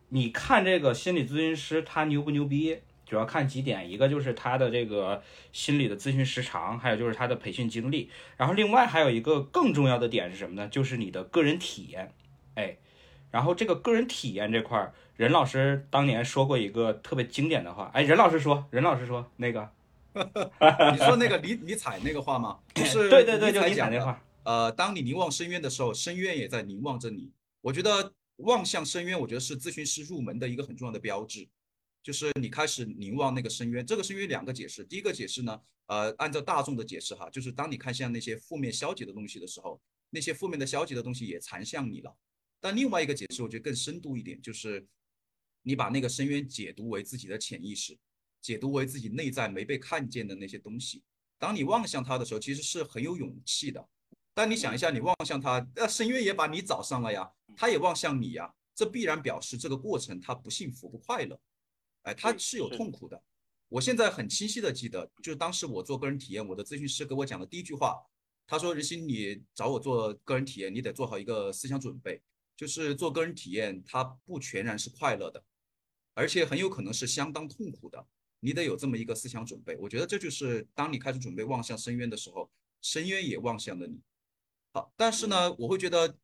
你看这个心理咨询师他牛不牛逼，主要看几点，一个就是他的这个心理的咨询时长，还有就是他的培训经历，然后另外还有一个更重要的点是什么呢？就是你的个人体验，哎，然后这个个人体验这块儿，任老师当年说过一个特别经典的话，哎，任老师说，任老师说那个，你说那个尼尼采那个话吗？就是对对对，就尼采那话，呃，当你凝望深渊的时候，深渊也在凝望着你。我觉得望向深渊，我觉得是咨询师入门的一个很重要的标志，就是你开始凝望那个深渊。这个深渊两个解释，第一个解释呢，呃，按照大众的解释哈，就是当你看向那些负面消极的东西的时候，那些负面的消极的东西也缠向你了。但另外一个解释，我觉得更深度一点，就是你把那个深渊解读为自己的潜意识，解读为自己内在没被看见的那些东西。当你望向它的时候，其实是很有勇气的。但你想一下，你望向他，那深渊也把你找上了呀，他也望向你呀，这必然表示这个过程他不幸福不快乐，哎，他是有痛苦的。我现在很清晰的记得，就是当时我做个人体验，我的咨询师给我讲的第一句话，他说：“任鑫，你找我做个人体验，你得做好一个思想准备，就是做个人体验，它不全然是快乐的，而且很有可能是相当痛苦的。你得有这么一个思想准备。我觉得这就是当你开始准备望向深渊的时候，深渊也望向了你。好，但是呢，我会觉得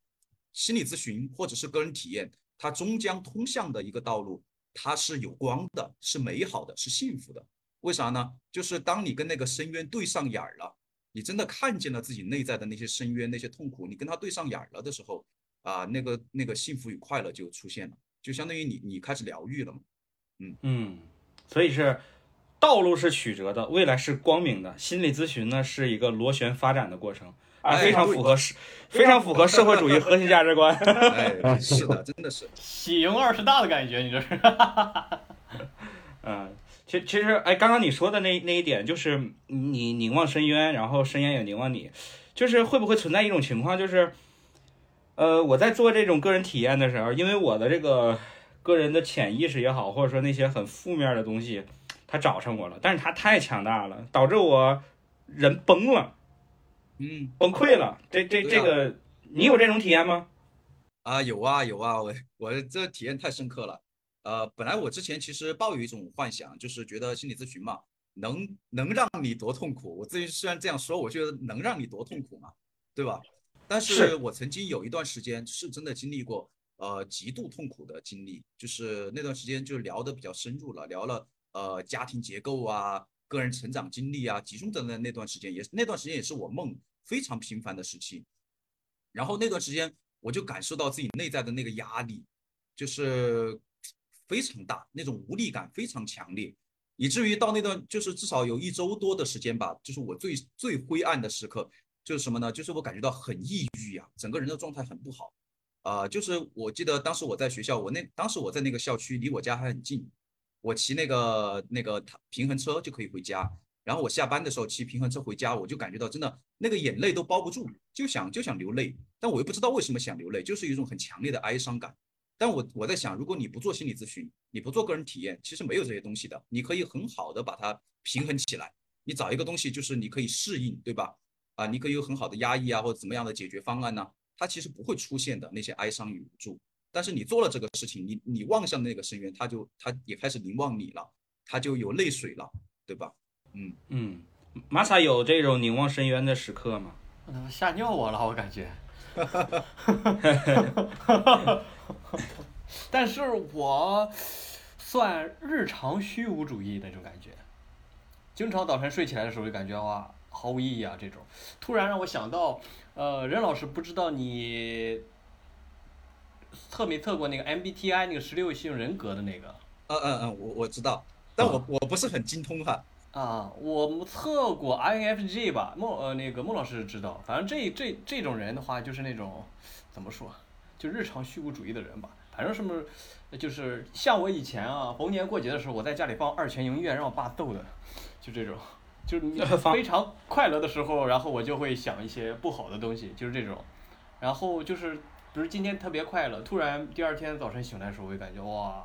心理咨询或者是个人体验，它终将通向的一个道路，它是有光的，是美好的，是幸福的。为啥呢？就是当你跟那个深渊对上眼儿了，你真的看见了自己内在的那些深渊、那些痛苦，你跟他对上眼儿了的时候，啊，那个那个幸福与快乐就出现了，就相当于你你开始疗愈了嘛。嗯，所以是道路是曲折的，未来是光明的。心理咨询呢是一个螺旋发展的过程啊，哎非常符合社非常符合社会主义核心价值观。哎，是的，真的是。喜迎二十大的感觉，你这是？嗯，其其实哎，刚刚你说的那那一点就是你凝望深渊，然后深渊也凝望你，就是会不会存在一种情况，就是呃，我在做这种个人体验的时候，因为我的这个个人的潜意识也好，或者说那些很负面的东西，它找上我了，但是它太强大了，导致我人崩了，嗯崩溃了。这这啊这个，你有这种体验吗？啊，有啊有啊，我我这体验太深刻了。呃，本来我之前其实抱有一种幻想，就是觉得心理咨询嘛，能能让你多痛苦。我自己虽然这样说，我觉得能让你多痛苦嘛，对吧？但是是我曾经有一段时间是真的经历过呃极度痛苦的经历，就是那段时间就聊得比较深入了，聊了呃家庭结构啊、个人成长经历啊，集中的那那段时间，也是那段时间也是我梦非常频繁的时期。然后那段时间我就感受到自己内在的那个压力，就是非常大，那种无力感非常强烈，以至于到那段就是至少有一周多的时间吧，就是我最最灰暗的时刻，就是什么呢？就是我感觉到很抑郁呀、整个人的状态很不好。啊、就是我记得当时我在学校，我那当时我在那个校区离我家还很近，我骑那个那个平衡车就可以回家。然后我下班的时候骑平衡车回家，我就感觉到真的那个眼泪都包不住，就想就想流泪，但我又不知道为什么想流泪，就是一种很强烈的哀伤感。但我我在想，如果你不做心理咨询，你不做个人体验，其实没有这些东西的，你可以很好的把它平衡起来。你找一个东西，就是你可以适应，对吧？啊，你可以有很好的压抑啊，或者怎么样的解决方案呢、它其实不会出现的那些哀伤与无助。但是你做了这个事情，你你望向那个深渊，它就它也开始凝望你了，它就有泪水了，对吧？嗯，嗯，玛莎有这种凝望深渊的时刻吗？他妈吓尿我了，我感觉。但是我算日常虚无主义那种感觉，经常早晨睡起来的时候就感觉哇毫无意义啊这种。突然让我想到，呃，任老师不知道你测没测过那个 MBTI 那个十六型人格的那个？嗯嗯嗯，我我知道，但我我不是很精通哈。啊，我测过 INFJ 吧，孟呃那个孟老师知道，反正这这这种人的话，就是那种怎么说，就日常虚无主义的人吧。反正什么，就是像我以前啊，逢年过节的时候，我在家里放二泉映月，让我爸逗的，就这种，就是 非常快乐的时候，然后我就会想一些不好的东西，就是这种。然后就是，比如今天特别快乐，突然第二天早晨醒来的时候，我会感觉哇，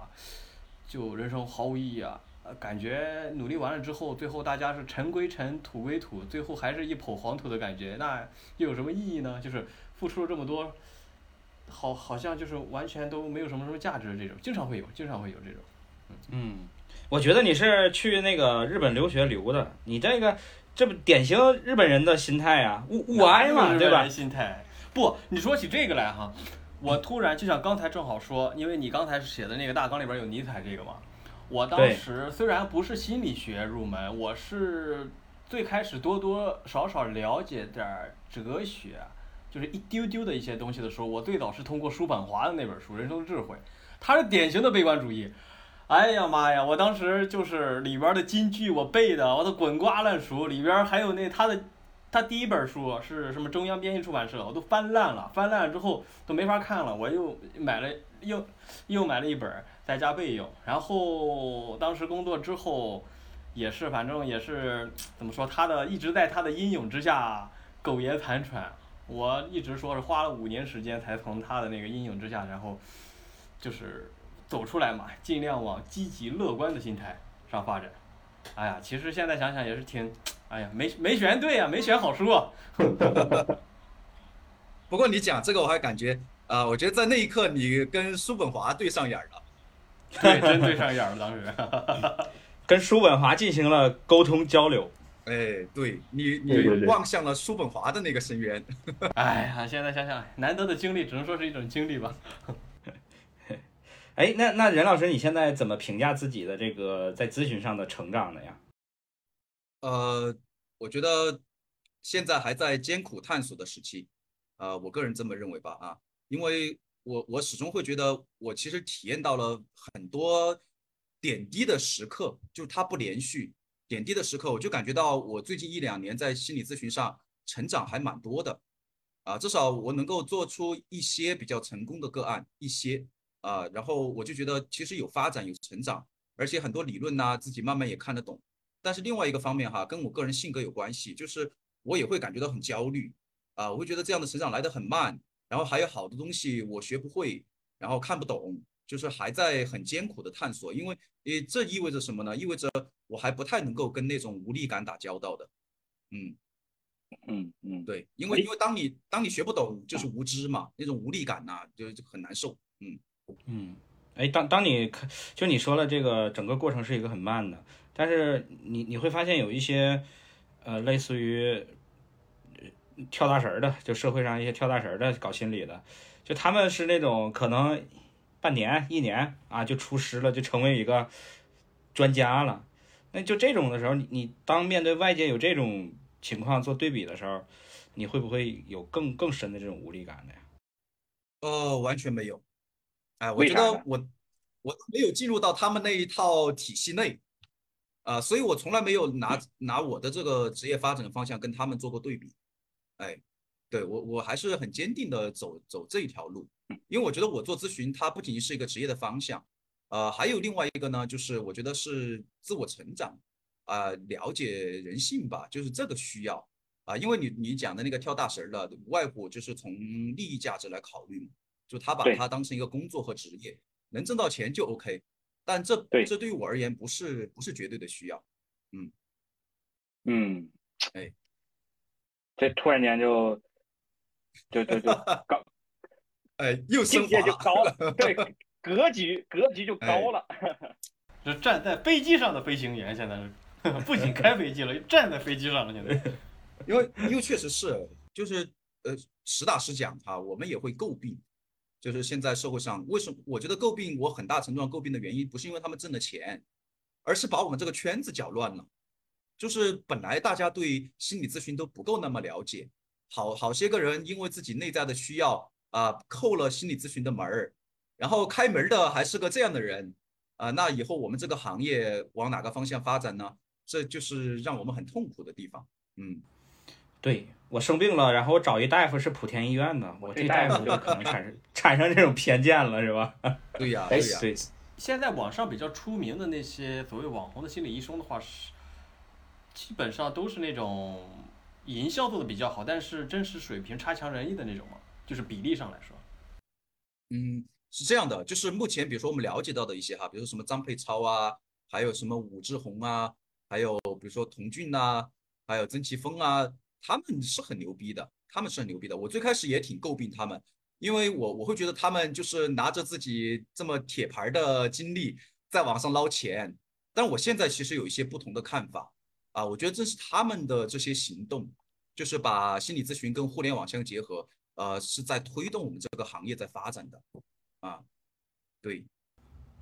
就人生毫无意义啊。呃，感觉努力完了之后，最后大家是尘归尘，土归土，最后还是一抔黄土的感觉，那又有什么意义呢？就是付出了这么多，好，好像就是完全都没有什么什么价值，这种经常会有，经常会有这种。嗯，我觉得你是去那个日本留学留的，你这个这不典型日本人的心态啊，物物哀嘛，对吧？心态不，你说起这个来哈，我突然就像刚才正好说，因为你刚才写的那个大纲里边有尼采这个嘛，我当时虽然不是心理学入门，我是最开始多多少少了解点儿哲学，就是一丢丢的一些东西的时候，我最早是通过叔本华的那本书《人生智慧》，他是典型的悲观主义。哎呀妈呀！我当时就是里边的金句我背的，我都滚瓜烂熟。里边还有那他的，他第一本书是什么？中央编译出版社，我都翻烂了，翻烂了之后都没法看了。我又买了，又又买了一本在家备用。然后当时工作之后，也是反正也是怎么说，他的一直在他的阴影之下苟延残喘。我一直说是花了五年时间才从他的那个阴影之下，然后就是走出来嘛，尽量往积极乐观的心态上发展。哎呀，其实现在想想也是挺，哎呀，没没选对呀、没选好书啊。不过你讲这个，我还感觉啊、我觉得在那一刻你跟叔本华对上眼儿了。对，真对上眼儿了，当时。跟叔本华进行了沟通交流。哎，对你，你望向了叔本华的那个深渊。哎呀，现在想想，难得的经历，只能说是一种经历吧。哎，那那任老师，你现在怎么评价自己的这个在咨询上的成长的呀？呃，我觉得现在还在艰苦探索的时期，呃，我个人这么认为吧，啊，因为我我始终会觉得，我其实体验到了很多点滴的时刻，就它不连续，点滴的时刻，我就感觉到我最近一两年在心理咨询上成长还蛮多的，啊，至少我能够做出一些比较成功的个案，一些啊，然后我就觉得其实有发展有成长，而且很多理论呐、自己慢慢也看得懂。但是另外一个方面哈，跟我个人性格有关系，就是我也会感觉到很焦虑啊，我会觉得这样的成长来得很慢，然后还有好多东西我学不会，然后看不懂，就是还在很艰苦的探索，因为诶这意味着什么呢？意味着我还不太能够跟那种无力感打交道的，嗯，嗯嗯，对，因为因为当你当你学不懂，就是无知嘛，那种无力感呐、就就很难受，嗯。嗯，哎，当当你看，就你说了，这个整个过程是一个很慢的，但是你你会发现有一些，呃，类似于呃跳大神儿的，就社会上一些跳大神儿的搞心理的，就他们是那种可能半年一年啊就出师了，就成为一个专家了。那就这种的时候，你你当面对外界有这种情况做对比的时候，你会不会有更更深的这种无力感的呀？呃，完全没有。哎，我觉得我我没有进入到他们那一套体系内，啊、所以我从来没有拿拿我的这个职业发展的方向跟他们做过对比。哎，对我我还是很坚定的走走这一条路，因为我觉得我做咨询，它不仅仅是一个职业的方向，呃，还有另外一个呢，就是我觉得是自我成长，啊、了解人性吧，就是这个需要。啊，因为你你讲的那个跳大神儿的，无外乎就是从利益价值来考虑嘛，就他把对。它当成一个工作和职业，能挣到钱就 OK，但这对。这对于我而言不是不是绝对的需要，嗯，哎，这突然间就就就就 高哎，又升境界就华高了，对，格局格局就高了。这站在飞机上的飞行员现在是不仅开飞机了，站在飞机上了，现在。因为因为确实是，就是呃，实打实讲哈，我们也会诟病，就是现在社会上为什么？我觉得诟病我很大程度上诟病的原因，不是因为他们挣了钱，而是把我们这个圈子搅乱了。就是本来大家对心理咨询都不够那么了解，好好些个人因为自己内在的需要啊、扣了心理咨询的门儿，然后开门的还是个这样的人啊、那以后我们这个行业往哪个方向发展呢？这就是让我们很痛苦的地方。嗯，对我生病了，然后我找一大夫是莆田医院的，我这大夫就可能产 生产生这种偏见了，是吧？对呀，哎对呀，对，现在网上比较出名的那些所谓网红的心理医生的话，是基本上都是那种营销做的比较好，但是真实水平差强人意的那种嘛，就是比例上来说。嗯，是这样的，就是目前比如说我们了解到的一些哈，比如说什么张佩超啊，还有什么武志红啊，还有比如说童俊呐、还有曾奇峰啊，他们是很牛逼的，他们是很牛逼的。我最开始也挺诟病他们，因为我我会觉得他们就是拿着自己这么铁牌的经历在网上捞钱，但我现在其实有一些不同的看法啊，我觉得正是他们的这些行动，就是把心理咨询跟互联网相结合，呃，是在推动我们这个行业在发展的啊，对。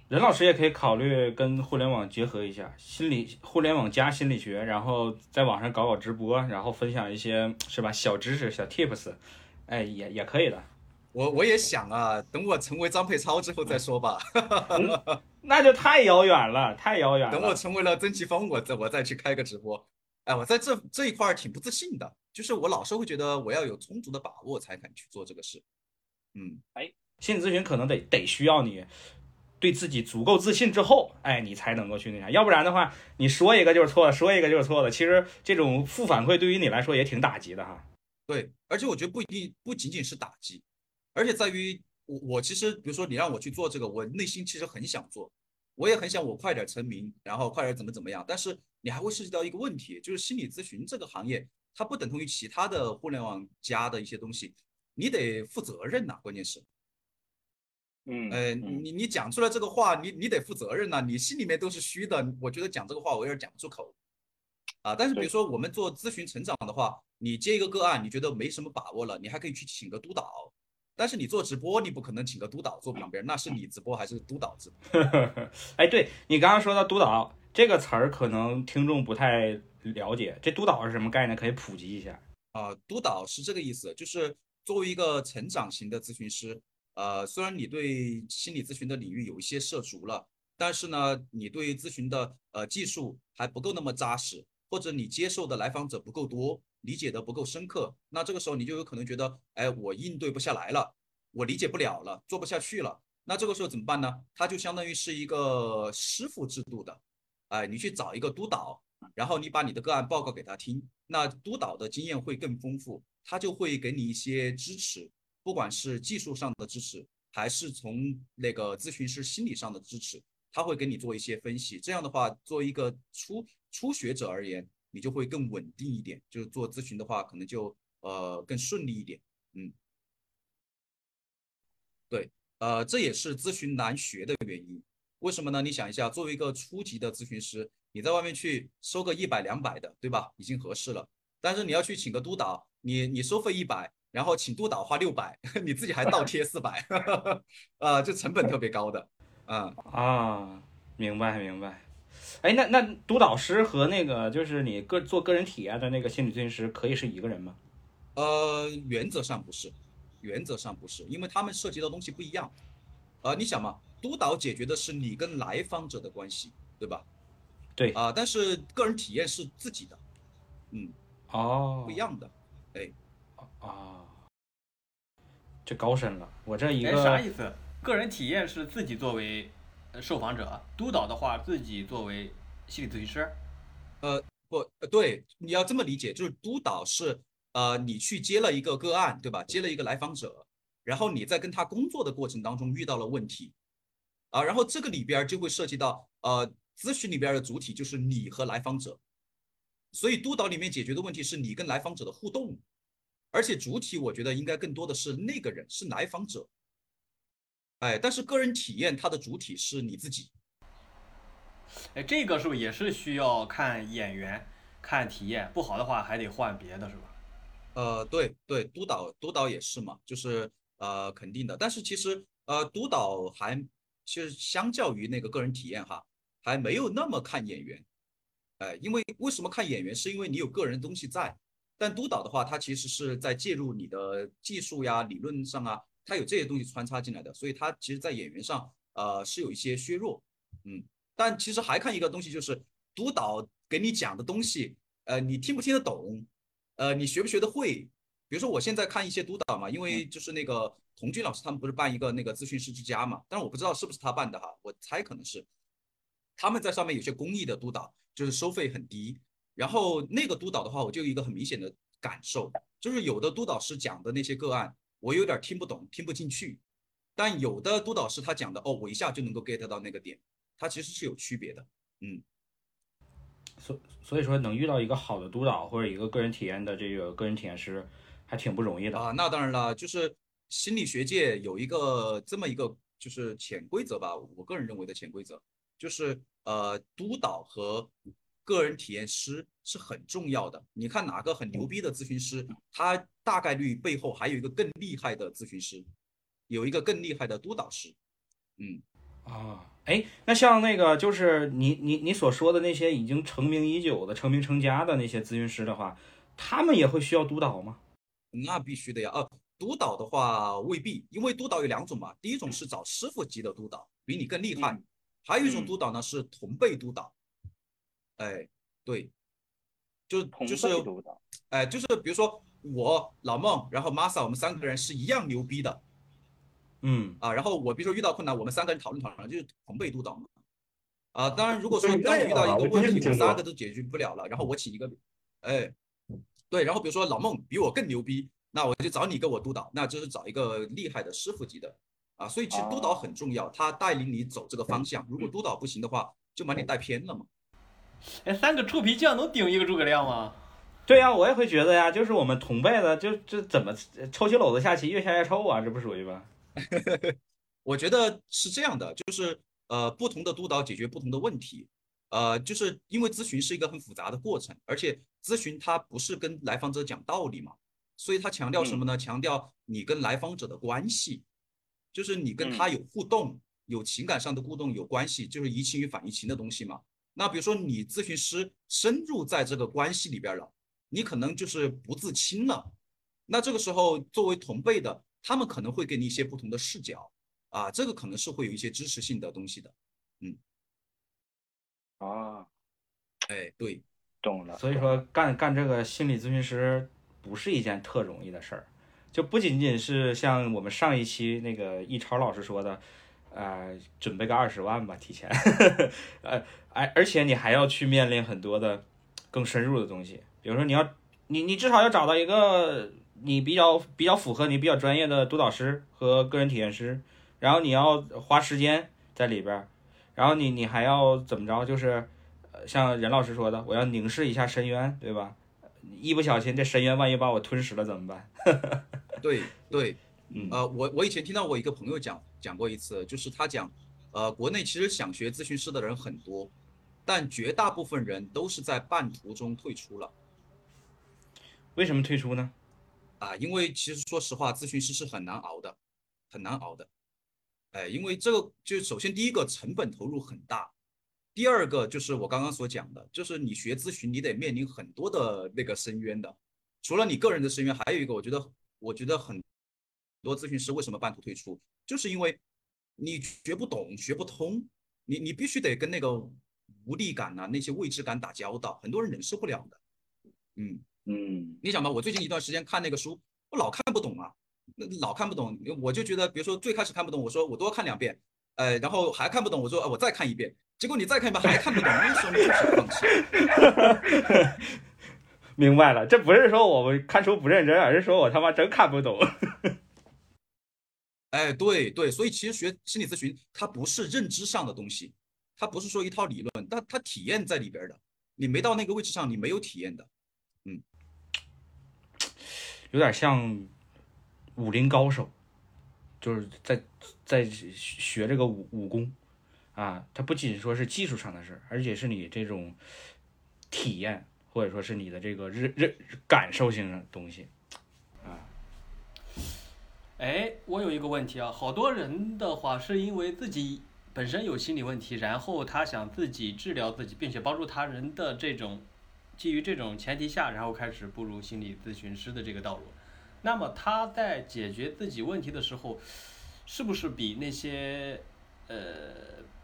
任老师也可以考虑跟互联网结合一下，心理互联网加心理学，然后在网上搞搞直播，然后分享一些是吧小知识、小 tips，哎，也也可以的。我我也想啊，等我成为张佩超之后再说吧。那就太遥远了，太遥远了。等我成为了曾奇峰，我再我再去开个直播。哎，我在这这一块儿挺不自信的，就是我老是会觉得我要有充足的把握才敢去做这个事。嗯，哎心理咨询可能得得需要你对自己足够自信之后，哎，你才能够去那啥，要不然的话，你说一个就是错的，说一个就是错的，其实这种负反馈对于你来说也挺打击的哈。对，而且我觉得不一定不仅仅是打击，而且在于我我其实比如说你让我去做这个，我内心其实很想做，我也很想我快点成名，然后快点怎么怎么样，但是你还会涉及到一个问题，就是心理咨询这个行业，它不等同于其他的互联网加的一些东西，你得负责任呐、关键是。嗯，呃，嗯你你讲出来这个话，你你得负责任呐、你心里面都是虚的，我觉得讲这个话我有点讲不出口，啊，但是比如说我们做咨询成长的话，你接一个个案，你觉得没什么把握了，你还可以去请个督导，但是你做直播，你不可能请个督导坐旁边，那是你直播还是督导直播？哎，对你刚刚说到督导这个词儿，可能听众不太了解，这督导是什么概念？可以普及一下。啊，督导是这个意思，就是作为一个成长型的咨询师，呃，虽然你对心理咨询的领域有一些涉足了，但是呢，你对咨询的呃技术还不够那么扎实，或者你接受的来访者不够多，理解的不够深刻，那这个时候你就有可能觉得，哎，我应对不下来了，我理解不了了，做不下去了，那这个时候怎么办呢？它就相当于是一个师傅制度的，哎，你去找一个督导，然后你把你的个案报告给他听，那督导的经验会更丰富，他就会给你一些支持，不管是技术上的支持，还是从那个咨询师心理上的支持，他会给你做一些分析。这样的话，作为一个初初学者而言，你就会更稳定一点，就是做咨询的话，可能就呃更顺利一点。嗯，对，呃，这也是咨询难学的原因。为什么呢？你想一下，作为一个初级的咨询师，你在外面去收个一百两百的，对吧？已经合适了。但是你要去请个督导，你你收费一百，然后请督导花六百，你自己还倒贴四百，啊，这成本特别高的。嗯，啊，明白明白。哎，那那督导师和那个就是你个做个人体验的那个心理咨询师可以是一个人吗？呃，原则上不是，原则上不是，因为他们涉及到东西不一样。呃，你想嘛，督导解决的是你跟来访者的关系，对吧？对啊、但是个人体验是自己的，嗯，哦不一样的。啊，这高深了。我这一个，啥意思？个人体验是自己作为呃受访者，督导的话自己作为心理咨询师。呃不，对，你要这么理解，就是督导是呃，你去接了一个个案，对吧？接了一个来访者，然后你在跟他工作的过程当中遇到了问题，啊，然后这个里边就会涉及到呃，咨询里边的主体就是你和来访者，所以督导里面解决的问题是你跟来访者的互动，而且主体我觉得应该更多的是那个人，是来访者，哎，但是个人体验它的主体是你自己。哎，这个是不是也是需要看演员、看体验？不好的话还得换别的，是吧？呃，对对，督导督导也是嘛，就是呃肯定的，但是其实呃督导还其实相较于那个个人体验哈，还没有那么看演员，哎，因为为什么看演员，是因为你有个人的东西在，但督导的话，他其实是在介入你的技术呀、理论上啊，他有这些东西穿插进来的，所以他其实在演员上呃是有一些削弱，嗯，但其实还看一个东西，就是督导给你讲的东西，呃，你听不听得懂，呃，你学不学得会。比如说我现在看一些督导嘛，因为就是那个童军老师他们不是办一个那个咨询师之家嘛，但是我不知道是不是他办的哈，我猜可能是。他们在上面有些公益的督导，就是收费很低。然后那个督导的话，我就有一个很明显的感受，就是有的督导师讲的那些个案，我有点听不懂，听不进去。但有的督导师他讲的，哦，我一下就能够 get 到那个点，他其实是有区别的。嗯，所所以说能遇到一个好的督导或者一个个人体验的这个个人体验师，还挺不容易的啊。那当然了，就是心理学界有一个这么一个就是潜规则吧，我个人认为的潜规则。就是呃，督导和个人体验师是很重要的。你看哪个很牛逼的咨询师，他大概率背后还有一个更厉害的咨询师，有一个更厉害的督导师。嗯，啊，哎，那像那个就是你你你所说的那些已经成名已久的、成名成家的那些咨询师的话，他们也会需要督导吗？那必须的呀。啊，督导的话未必，因为督导有两种嘛。第一种是找师傅级的督导，比你更厉害。还有一种督导呢，是同辈督导，哎，对，就就是，哎，就是比如说我老孟，然后 Masa，我们三个人是一样牛逼的，嗯啊，然后我比如说遇到困难，我们三个人讨论讨论，就是同辈督导嘛，啊，当然如果说当我遇到一个问题，我们三个都解决不了了，然后我请一个，哎，对，然后比如说老孟比我更牛逼，那我就找你跟我督导，那就是找一个厉害的师傅级的。啊，所以其实督导很重要，他带领你走这个方向。如果督导不行的话，就把你带偏了嘛。哎，三个臭皮匠能顶一个诸葛亮吗？对呀，我也会觉得呀，就是我们同辈的，就这怎么抽起篓子下棋，越下越臭啊，这不属于吗？我觉得是这样的，就是呃，不同的督导解决不同的问题，呃，就是因为咨询是一个很复杂的过程，而且咨询它不是跟来访者讲道理嘛，所以他强调什么呢？强调你跟来访者的关系。就是你跟他有互动，有情感上的互动，有关系，就是移情与反移情的东西嘛。那比如说你咨询师深入在这个关系里边了，你可能就是不自清了。那这个时候作为同辈的，他们可能会给你一些不同的视角啊，这个可能是会有一些支持性的东西的。嗯，啊，哎，对，懂了。所以说干干这个心理咨询师不是一件特容易的事儿。就不仅仅是像我们上一期那个易超老师说的，呃，准备个二十万吧，提前，呃，而而且你还要去面临很多的更深入的东西，比如说你要你你至少要找到一个你比较比较符合你比较专业的督导师和个人体验师，然后你要花时间在里边，然后你你还要怎么着，就是呃像任老师说的，我要凝视一下深渊，对吧？一不小心这深渊万一把我吞噬了怎么办？对 对，呃，我我以前听到我一个朋友讲讲过一次，就是他讲，呃，国内其实想学咨询师的人很多，但绝大部分人都是在半途中退出了。为什么退出呢？啊，因为其实说实话，咨询师是很难熬的，很难熬的。哎，因为这个就首先第一个成本投入很大，第二个就是我刚刚所讲的，就是你学咨询，你得面临很多的那个深渊的，除了你个人的深渊，还有一个我觉得。我觉得很多咨询师为什么半途退出，就是因为你学不懂、学不通，你你必须得跟那个无力感呐、那些未知感打交道，很多人忍受不了的。嗯嗯，你想吧，我最近一段时间看那个书，我老看不懂啊，老看不懂，我就觉得，比如说最开始看不懂，我说我多看两遍，呃，然后还看不懂，我说我再看一遍，结果你再看一遍还看不懂，那时候你就是放弃。明白了，这不是说我们看书不认真，而是说我他妈真看不懂。哎，对对，所以其实学心理咨询，它不是认知上的东西，它不是说一套理论，但它体验在里边的。你没到那个位置上，你没有体验的。嗯，有点像武林高手，就是在在学这个武武功啊，它不仅说是技术上的事而且是你这种体验。或者说是你的这个认认感受性的东西，哎，我有一个问题啊，好多人的话是因为自己本身有心理问题，然后他想自己治疗自己，并且帮助他人的这种，基于这种前提下，然后开始步入心理咨询师的这个道路。那么他在解决自己问题的时候，是不是比那些呃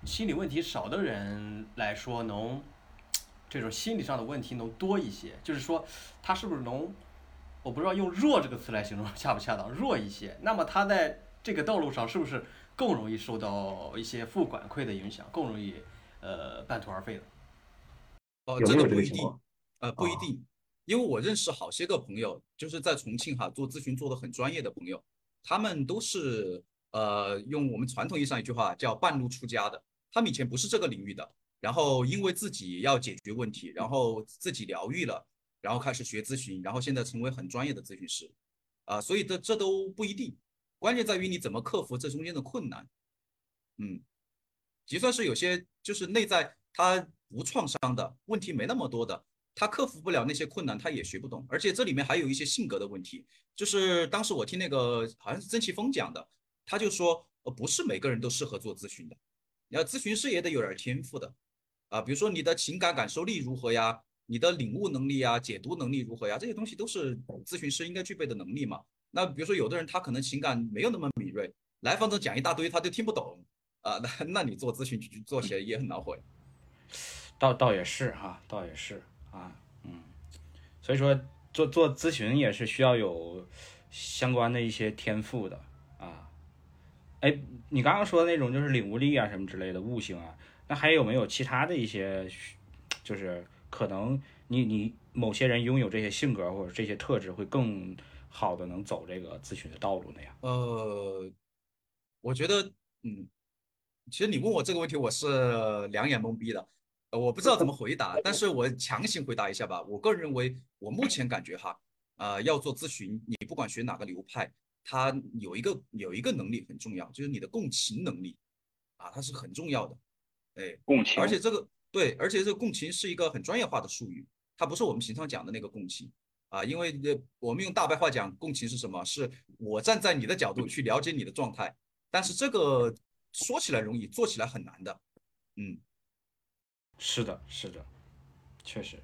心理问题少的人来说，能 这种心理上的问题能多一些。就是说，他是不是能，我不知道用“弱”这个词来形容恰不恰当，弱一些。那么他在这个道路上是不是更容易受到一些负反馈的影响，更容易呃半途而废的？哦，这个不一定呃，不一啊定，因为我认识好些个朋友，就是在重庆哈做咨询做的很专业的朋友，他们都是呃用我们传统意义上一句话叫半路出家的，他们以前不是这个领域的，然后因为自己要解决问题，然后自己疗愈了，然后开始学咨询，然后现在成为很专业的咨询师，啊、所以这这都不一定，关键在于你怎么克服这中间的困难，嗯。就算是有些就是内在他无创伤的问题没那么多的，他克服不了那些困难，他也学不懂。而且这里面还有一些性格的问题，就是当时我听那个好像是曾奇峰讲的，他就说，呃，不是每个人都适合做咨询的，你要咨询师也得有点天赋的，啊，比如说你的情感感受力如何呀，你的领悟能力啊，解读能力如何呀，这些东西都是咨询师应该具备的能力嘛。那比如说有的人他可能情感没有那么敏锐，来访者讲一大堆他就听不懂。啊，那那你做咨询做起来也很恼火。倒倒也是哈，倒也是啊，嗯，所以说做做咨询也是需要有相关的一些天赋的啊。哎，你刚刚说的那种就是领悟力啊什么之类的悟性啊，那还有没有其他的一些，就是可能你你某些人拥有这些性格或者这些特质会更好的能走这个咨询的道路那样？呃，我觉得，嗯，其实你问我这个问题，我是两眼懵逼的，呃，我不知道怎么回答，但是我强行回答一下吧。我个人认为，我目前感觉哈，呃，要做咨询，你不管学哪个流派，它有一个有一个能力很重要，就是你的共情能力，啊，它是很重要的，哎，共情，而且这个对，而且这个共情是一个很专业化的术语，它不是我们平常讲的那个共情啊，因为，我们用大白话讲，共情是什么？是我站在你的角度去了解你的状态，但是这个说起来容易，做起来很难的，嗯。是的，是的，确实。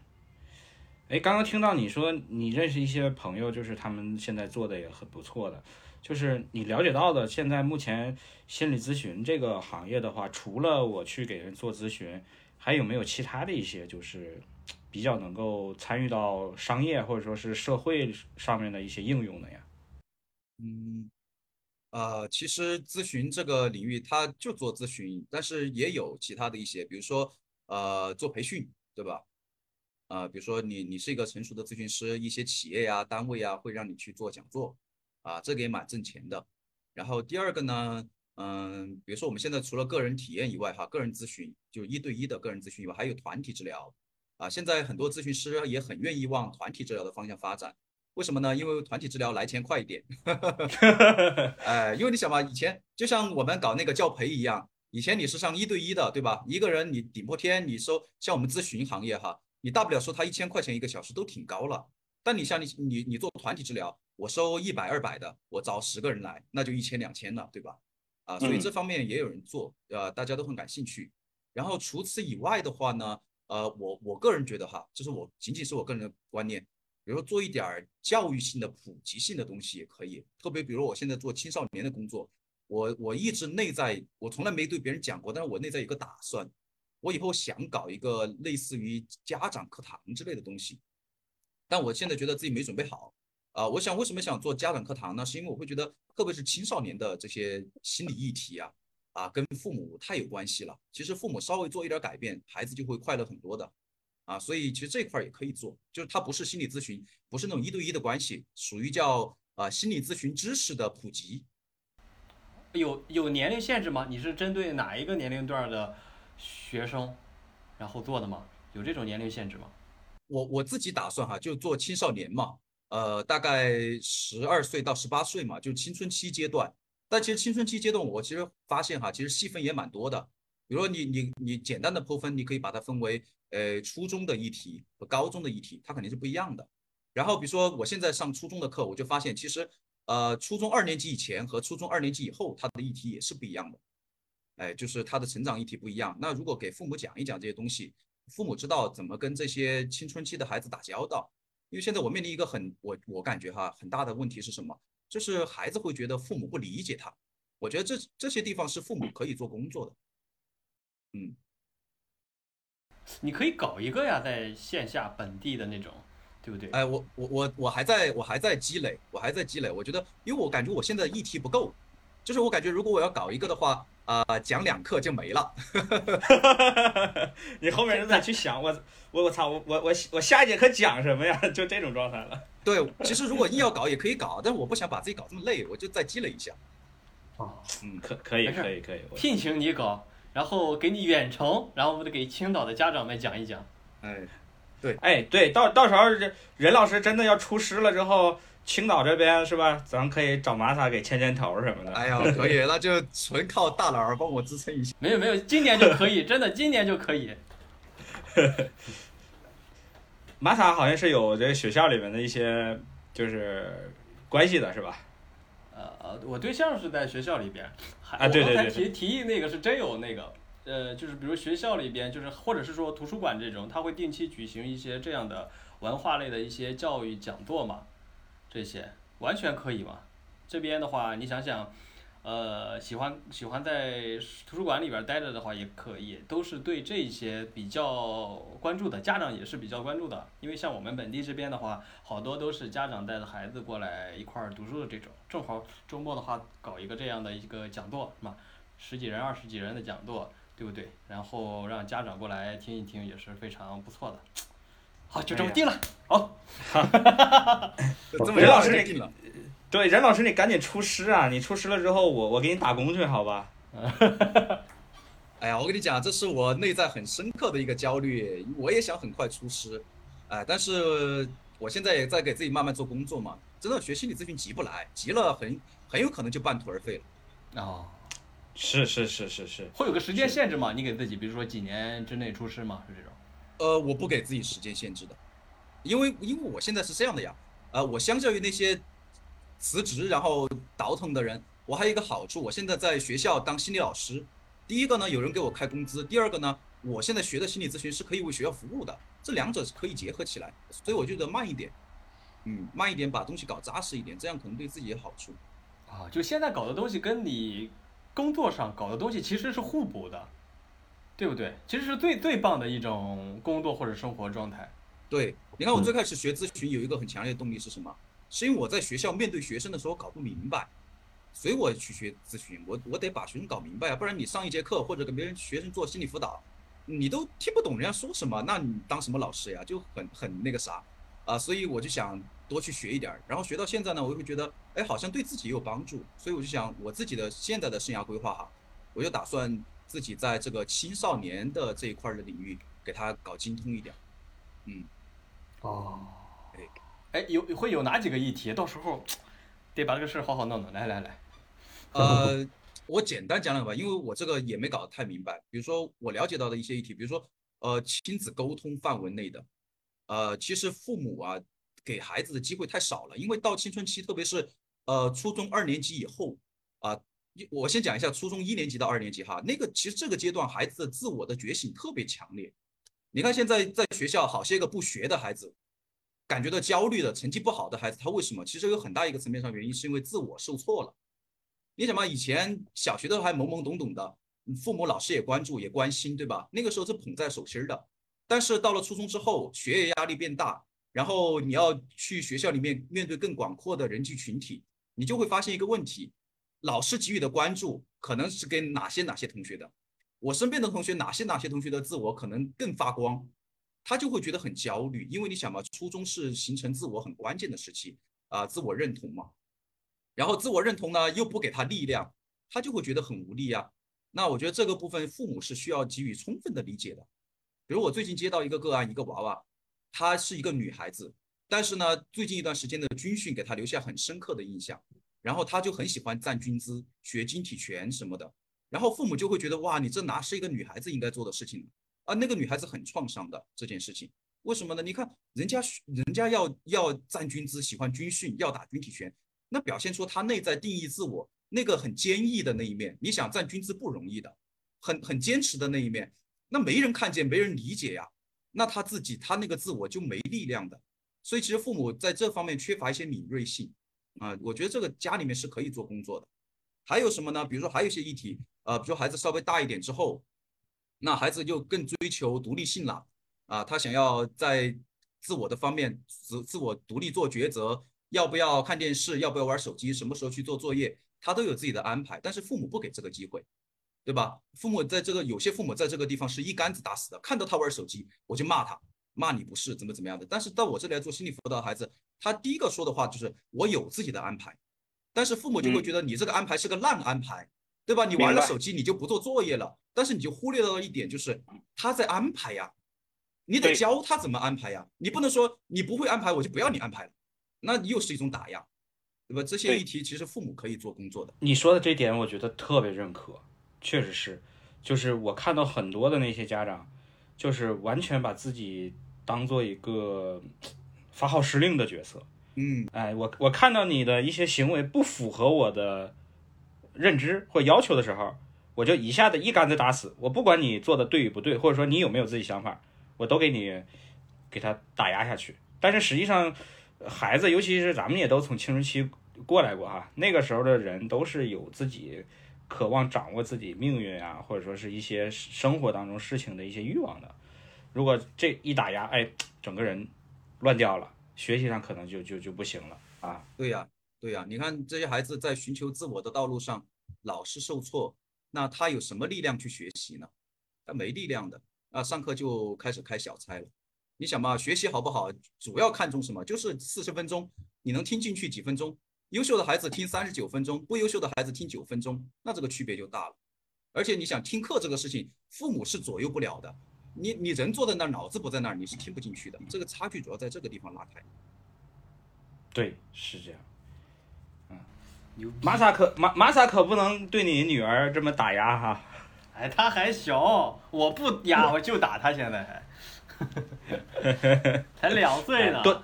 哎，刚刚听到你说你认识一些朋友，就是他们现在做的也很不错的，就是你了解到的，现在目前心理咨询这个行业的话，除了我去给人做咨询，还有没有其他的一些就是比较能够参与到商业或者说是社会上面的一些应用的呀？嗯，呃，其实咨询这个领域，它就做咨询，但是也有其他的一些，比如说呃做培训，对吧？呃，比如说你你是一个成熟的咨询师，一些企业呀、单位呀会让你去做讲座，啊，这个也蛮挣钱的。然后第二个呢，嗯，比如说我们现在除了个人体验以外，哈，个人咨询就是一对一的个人咨询以外，还有团体治疗，啊，现在很多咨询师也很愿意往团体治疗的方向发展。为什么呢？因为团体治疗来钱快一点。哈哈哈哎，因为你想嘛，以前就像我们搞那个教培一样，以前你是上一对一的，对吧？一个人你顶破天，你收像我们咨询行业哈，你大不了收他一千块钱一个小时都挺高了。但你像你你你做团体治疗，我收一百二百的，我找十个人来，那就一千两千了，对吧？啊，所以这方面也有人做，呃，大家都很感兴趣。然后除此以外的话呢，呃，我我个人觉得哈，这是我仅仅是我个人的观念。比如说做一点儿教育性的、普及性的东西也可以，特别比如我现在做青少年的工作，我我一直内在，我从来没对别人讲过，但是我内在有个打算，我以后想搞一个类似于家长课堂之类的东西，但我现在觉得自己没准备好，啊、我想为什么想做家长课堂呢？是因为我会觉得，特别是青少年的这些心理议题啊，啊，跟父母太有关系了。其实父母稍微做一点改变，孩子就会快乐很多的。啊，所以其实这块儿也可以做，就是它不是心理咨询，不是那种一对一的关系，属于叫啊心理咨询知识的普及。有有年龄限制吗？你是针对哪一个年龄段的学生，然后做的吗？有这种年龄限制吗？我我自己打算哈，就做青少年嘛，呃，大概十二岁到十八岁嘛，就青春期阶段。但其实青春期阶段，我其实发现哈，其实细分也蛮多的。比如说你你你简单的剖分，你可以把它分为呃初中的议题和高中的议题，它肯定是不一样的。然后比如说我现在上初中的课，我就发现其实呃初中二年级以前和初中二年级以后，它的议题也是不一样的。哎，就是他的成长议题不一样。那如果给父母讲一讲这些东西，父母知道怎么跟这些青春期的孩子打交道。因为现在我面临一个很我我感觉哈很大的问题是什么？就是孩子会觉得父母不理解他。我觉得这这些地方是父母可以做工作的。嗯，你可以搞一个呀，在线下本地的那种，对不对？哎，我我我我还在我还在积累，我还在积累。我觉得，因为我感觉我现在议题不够，就是我感觉如果我要搞一个的话，啊、讲两课就没了。你后面就再去想，我我我操，我我我我下一节课讲什么呀？就这种状态了。对，其实如果硬要搞也可以搞，但是我不想把自己搞这么累，我就再积累一下。哦，嗯，可可以可以可以，我聘请你搞，然后给你远程，然后我们得给青岛的家长们讲一讲。哎，对哎对，到到时候这任老师真的要出师了之后，青岛这边是吧？咱可以找玛莎给牵牵头什么的。哎呀，可以，那就纯靠大佬儿帮我支撑一下。没有没有，今年就可以，真的今年就可以。玛莎好像是有这学校里面的一些就是关系的是吧？呃，我对象是在学校里边，还啊对对对我刚才提提议那个是真有那个，呃，就是比如学校里边，就是或者是说图书馆这种，他会定期举行一些这样的文化类的一些教育讲座嘛，这些完全可以嘛。这边的话，你想想，呃，喜欢喜欢在图书馆里边待着的话也可以，都是对这些比较关注的，家长也是比较关注的。因为像我们本地这边的话，好多都是家长带着孩子过来一块儿读书的这种，正好周末的话搞一个这样的一个讲座，是吧？十几人、二十几人的讲座，对不对？然后让家长过来听一听，也是非常不错的。好，就这么定了。好，这么任老师定了。对，任老师你赶紧出师啊！你出师了之后，我我给你打工去，好吧？哎呀，我跟你讲，这是我内在很深刻的一个焦虑，我也想很快出师，哎，但是我现在也在给自己慢慢做工作嘛。真的学心理咨询急不来，急了很很有可能就半途而废了。哦，是是是是是，会有个时间限制吗？你给自己，比如说几年之内出师吗？是这种？呃，我不给自己时间限制的，因为因为我现在是这样的呀，呃，我相较于那些辞职然后倒腾的人，我还有一个好处，我现在在学校当心理老师。第一个呢，有人给我开工资；第二个呢，我现在学的心理咨询是可以为学校服务的，这两者是可以结合起来，所以我觉得慢一点，嗯，慢一点把东西搞扎实一点，这样可能对自己有好处。啊，就现在搞的东西跟你工作上搞的东西其实是互补的，对不对？其实是最最棒的一种工作或者生活状态。对，你看我最开始学咨询有一个很强烈的动力是什么？是因为我在学校面对学生的时候搞不明白，所以我去学咨询，我我得把学生搞明白啊，不然你上一节课或者跟别人学生做心理辅导，你都听不懂人家说什么，那你当什么老师呀？就很很那个啥，啊，所以我就想多去学一点儿，然后学到现在呢，我就会觉得，哎，好像对自己也有帮助，所以我就想我自己的现在的生涯规划哈，我就打算自己在这个青少年的这一块的领域给他搞精通一点，嗯。哦哎，哎，有会有哪几个议题？到时候得把这个事儿好好弄弄。来来来，呃，我简单讲讲吧，因为我这个也没搞得太明白。比如说我了解到的一些议题，比如说呃亲子沟通范围内的，呃，其实父母啊给孩子的机会太少了，因为到青春期，特别是呃初中二年级以后啊，一我先讲一下初中一年级到二年级哈，那个其实这个阶段孩子的自我的觉醒特别强烈。你看现在在学校好些个不学的孩子，感觉到焦虑的、成绩不好的孩子，他为什么？其实有很大一个层面上原因是因为自我受挫了。你想嘛，以前小学的时候还懵懵懂懂的，父母老师也关注也关心，对吧？那个时候是捧在手心的。但是到了初中之后，学业压力变大，然后你要去学校里面面对更广阔的人际群体，你就会发现一个问题：老师给予的关注可能是给哪些哪些同学的。我身边的同学，哪些哪些同学的自我可能更发光，他就会觉得很焦虑，因为你想嘛，初中是形成自我很关键的时期啊、自我认同嘛。然后自我认同呢，又不给他力量，他就会觉得很无力啊。那我觉得这个部分父母是需要给予充分的理解的。比如我最近接到一个个案，一个娃娃，她是一个女孩子，但是呢，最近一段时间的军训给她留下很深刻的印象，然后她就很喜欢站军姿、学军体拳什么的。然后父母就会觉得哇，你这哪是一个女孩子应该做的事情啊？那个女孩子很创伤的这件事情，为什么呢？你看人家人家要要站军姿，喜欢军训，要打军体拳，那表现出她内在定义自我那个很坚毅的那一面。你想站军姿不容易的，很很坚持的那一面，那没人看见，没人理解呀，那他自己他那个自我就没力量的。所以其实父母在这方面缺乏一些敏锐性啊，我觉得这个家里面是可以做工作的。还有什么呢？比如说还有一些议题，呃，比如说孩子稍微大一点之后，那孩子就更追求独立性了啊，他想要在自我的方面自自我独立做抉择，要不要看电视，要不要玩手机，什么时候去做作业，他都有自己的安排，但是父母不给这个机会，对吧？父母在这个有些父母在这个地方是一竿子打死的，看到他玩手机我就骂他，骂你不是怎么怎么样的。但是到我这里来做心理辅导的孩子，他第一个说的话就是我有自己的安排，但是父母就会觉得你这个安排是个烂安排，对吧？你玩了手机你就不做作业了，但是你就忽略到了一点就是他在安排呀，你得教他怎么安排呀，你不能说你不会安排我就不要你安排了，那又是一种打压，对吧？这些议题其实父母可以做工作的。你说的这点，我觉得特别认可，确实是，就是我看到很多的那些家长，就是完全把自己当做一个发号施令的角色。嗯，哎，我我看到你的一些行为不符合我的认知或要求的时候，我就一下子一竿子打死。我不管你做的对与不对，或者说你有没有自己想法，我都给你给他打压下去。但是实际上，孩子，尤其是咱们也都从青春期过来过哈，那个时候的人都是有自己渴望掌握自己命运啊，或者说是一些生活当中事情的一些欲望的。如果这一打压，哎，整个人乱掉了，学习上可能就就就不行了啊。对呀，对呀，你看这些孩子在寻求自我的道路上老是受挫，那他有什么力量去学习呢？他没力量的啊，上课就开始开小差了。你想嘛，学习好不好，主要看重什么？就是四十分钟，你能听进去几分钟？优秀的孩子听三十九分钟，不优秀的孩子听九分钟，那这个区别就大了。而且你想听课这个事情，父母是左右不了的。你你人坐在那儿，脑子不在那儿，你是听不进去的。这个差距主要在这个地方拉开。对，是这样。牛逼玛莎可玛玛莎可不能对你女儿这么打压哈。哎，他还小，我不压我就打他，现在还，才两岁呢。多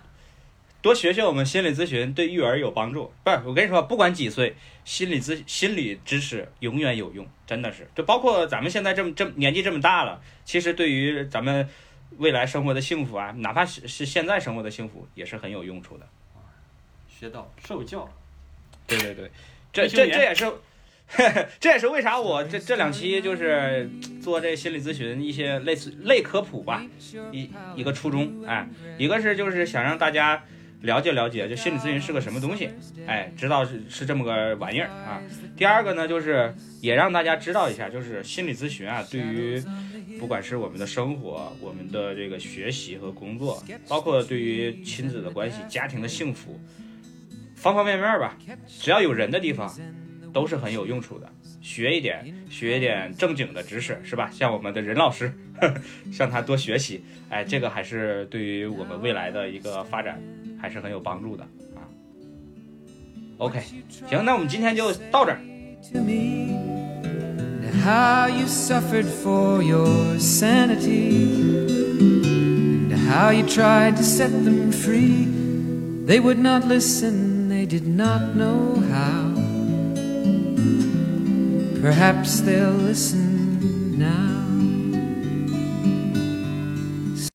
多学学我们心理咨询，对育儿有帮助。不是，我跟你说，不管几岁，心理咨心理知识永远有用，真的是。就包括咱们现在这么这么年纪这么大了，其实对于咱们未来生活的幸福啊，哪怕是是现在生活的幸福，也是很有用处的。学到受教了，对对对，这这这也是，这也是为啥我这这两期就是做这心理咨询一些类似类科普吧，一一个初衷，哎，一个是就是想让大家了解了解，就心理咨询是个什么东西，哎，知道是是这么个玩意儿啊。第二个呢，就是也让大家知道一下，就是心理咨询啊，对于不管是我们的生活、我们的这个学习和工作，包括对于亲子的关系、家庭的幸福。方方面面吧，只要有人的地方，都是很有用处的。学一点，学一点正经的知识，是吧？像我们的任老师，向他多学习，哎，这个还是对于我们未来的一个发展还是很有帮助的啊。OK，行，那我们今天就到这儿。how you suffered for your sanity and how you tried to set them free. They would not listen, they did not know how. Perhaps they'll listen now.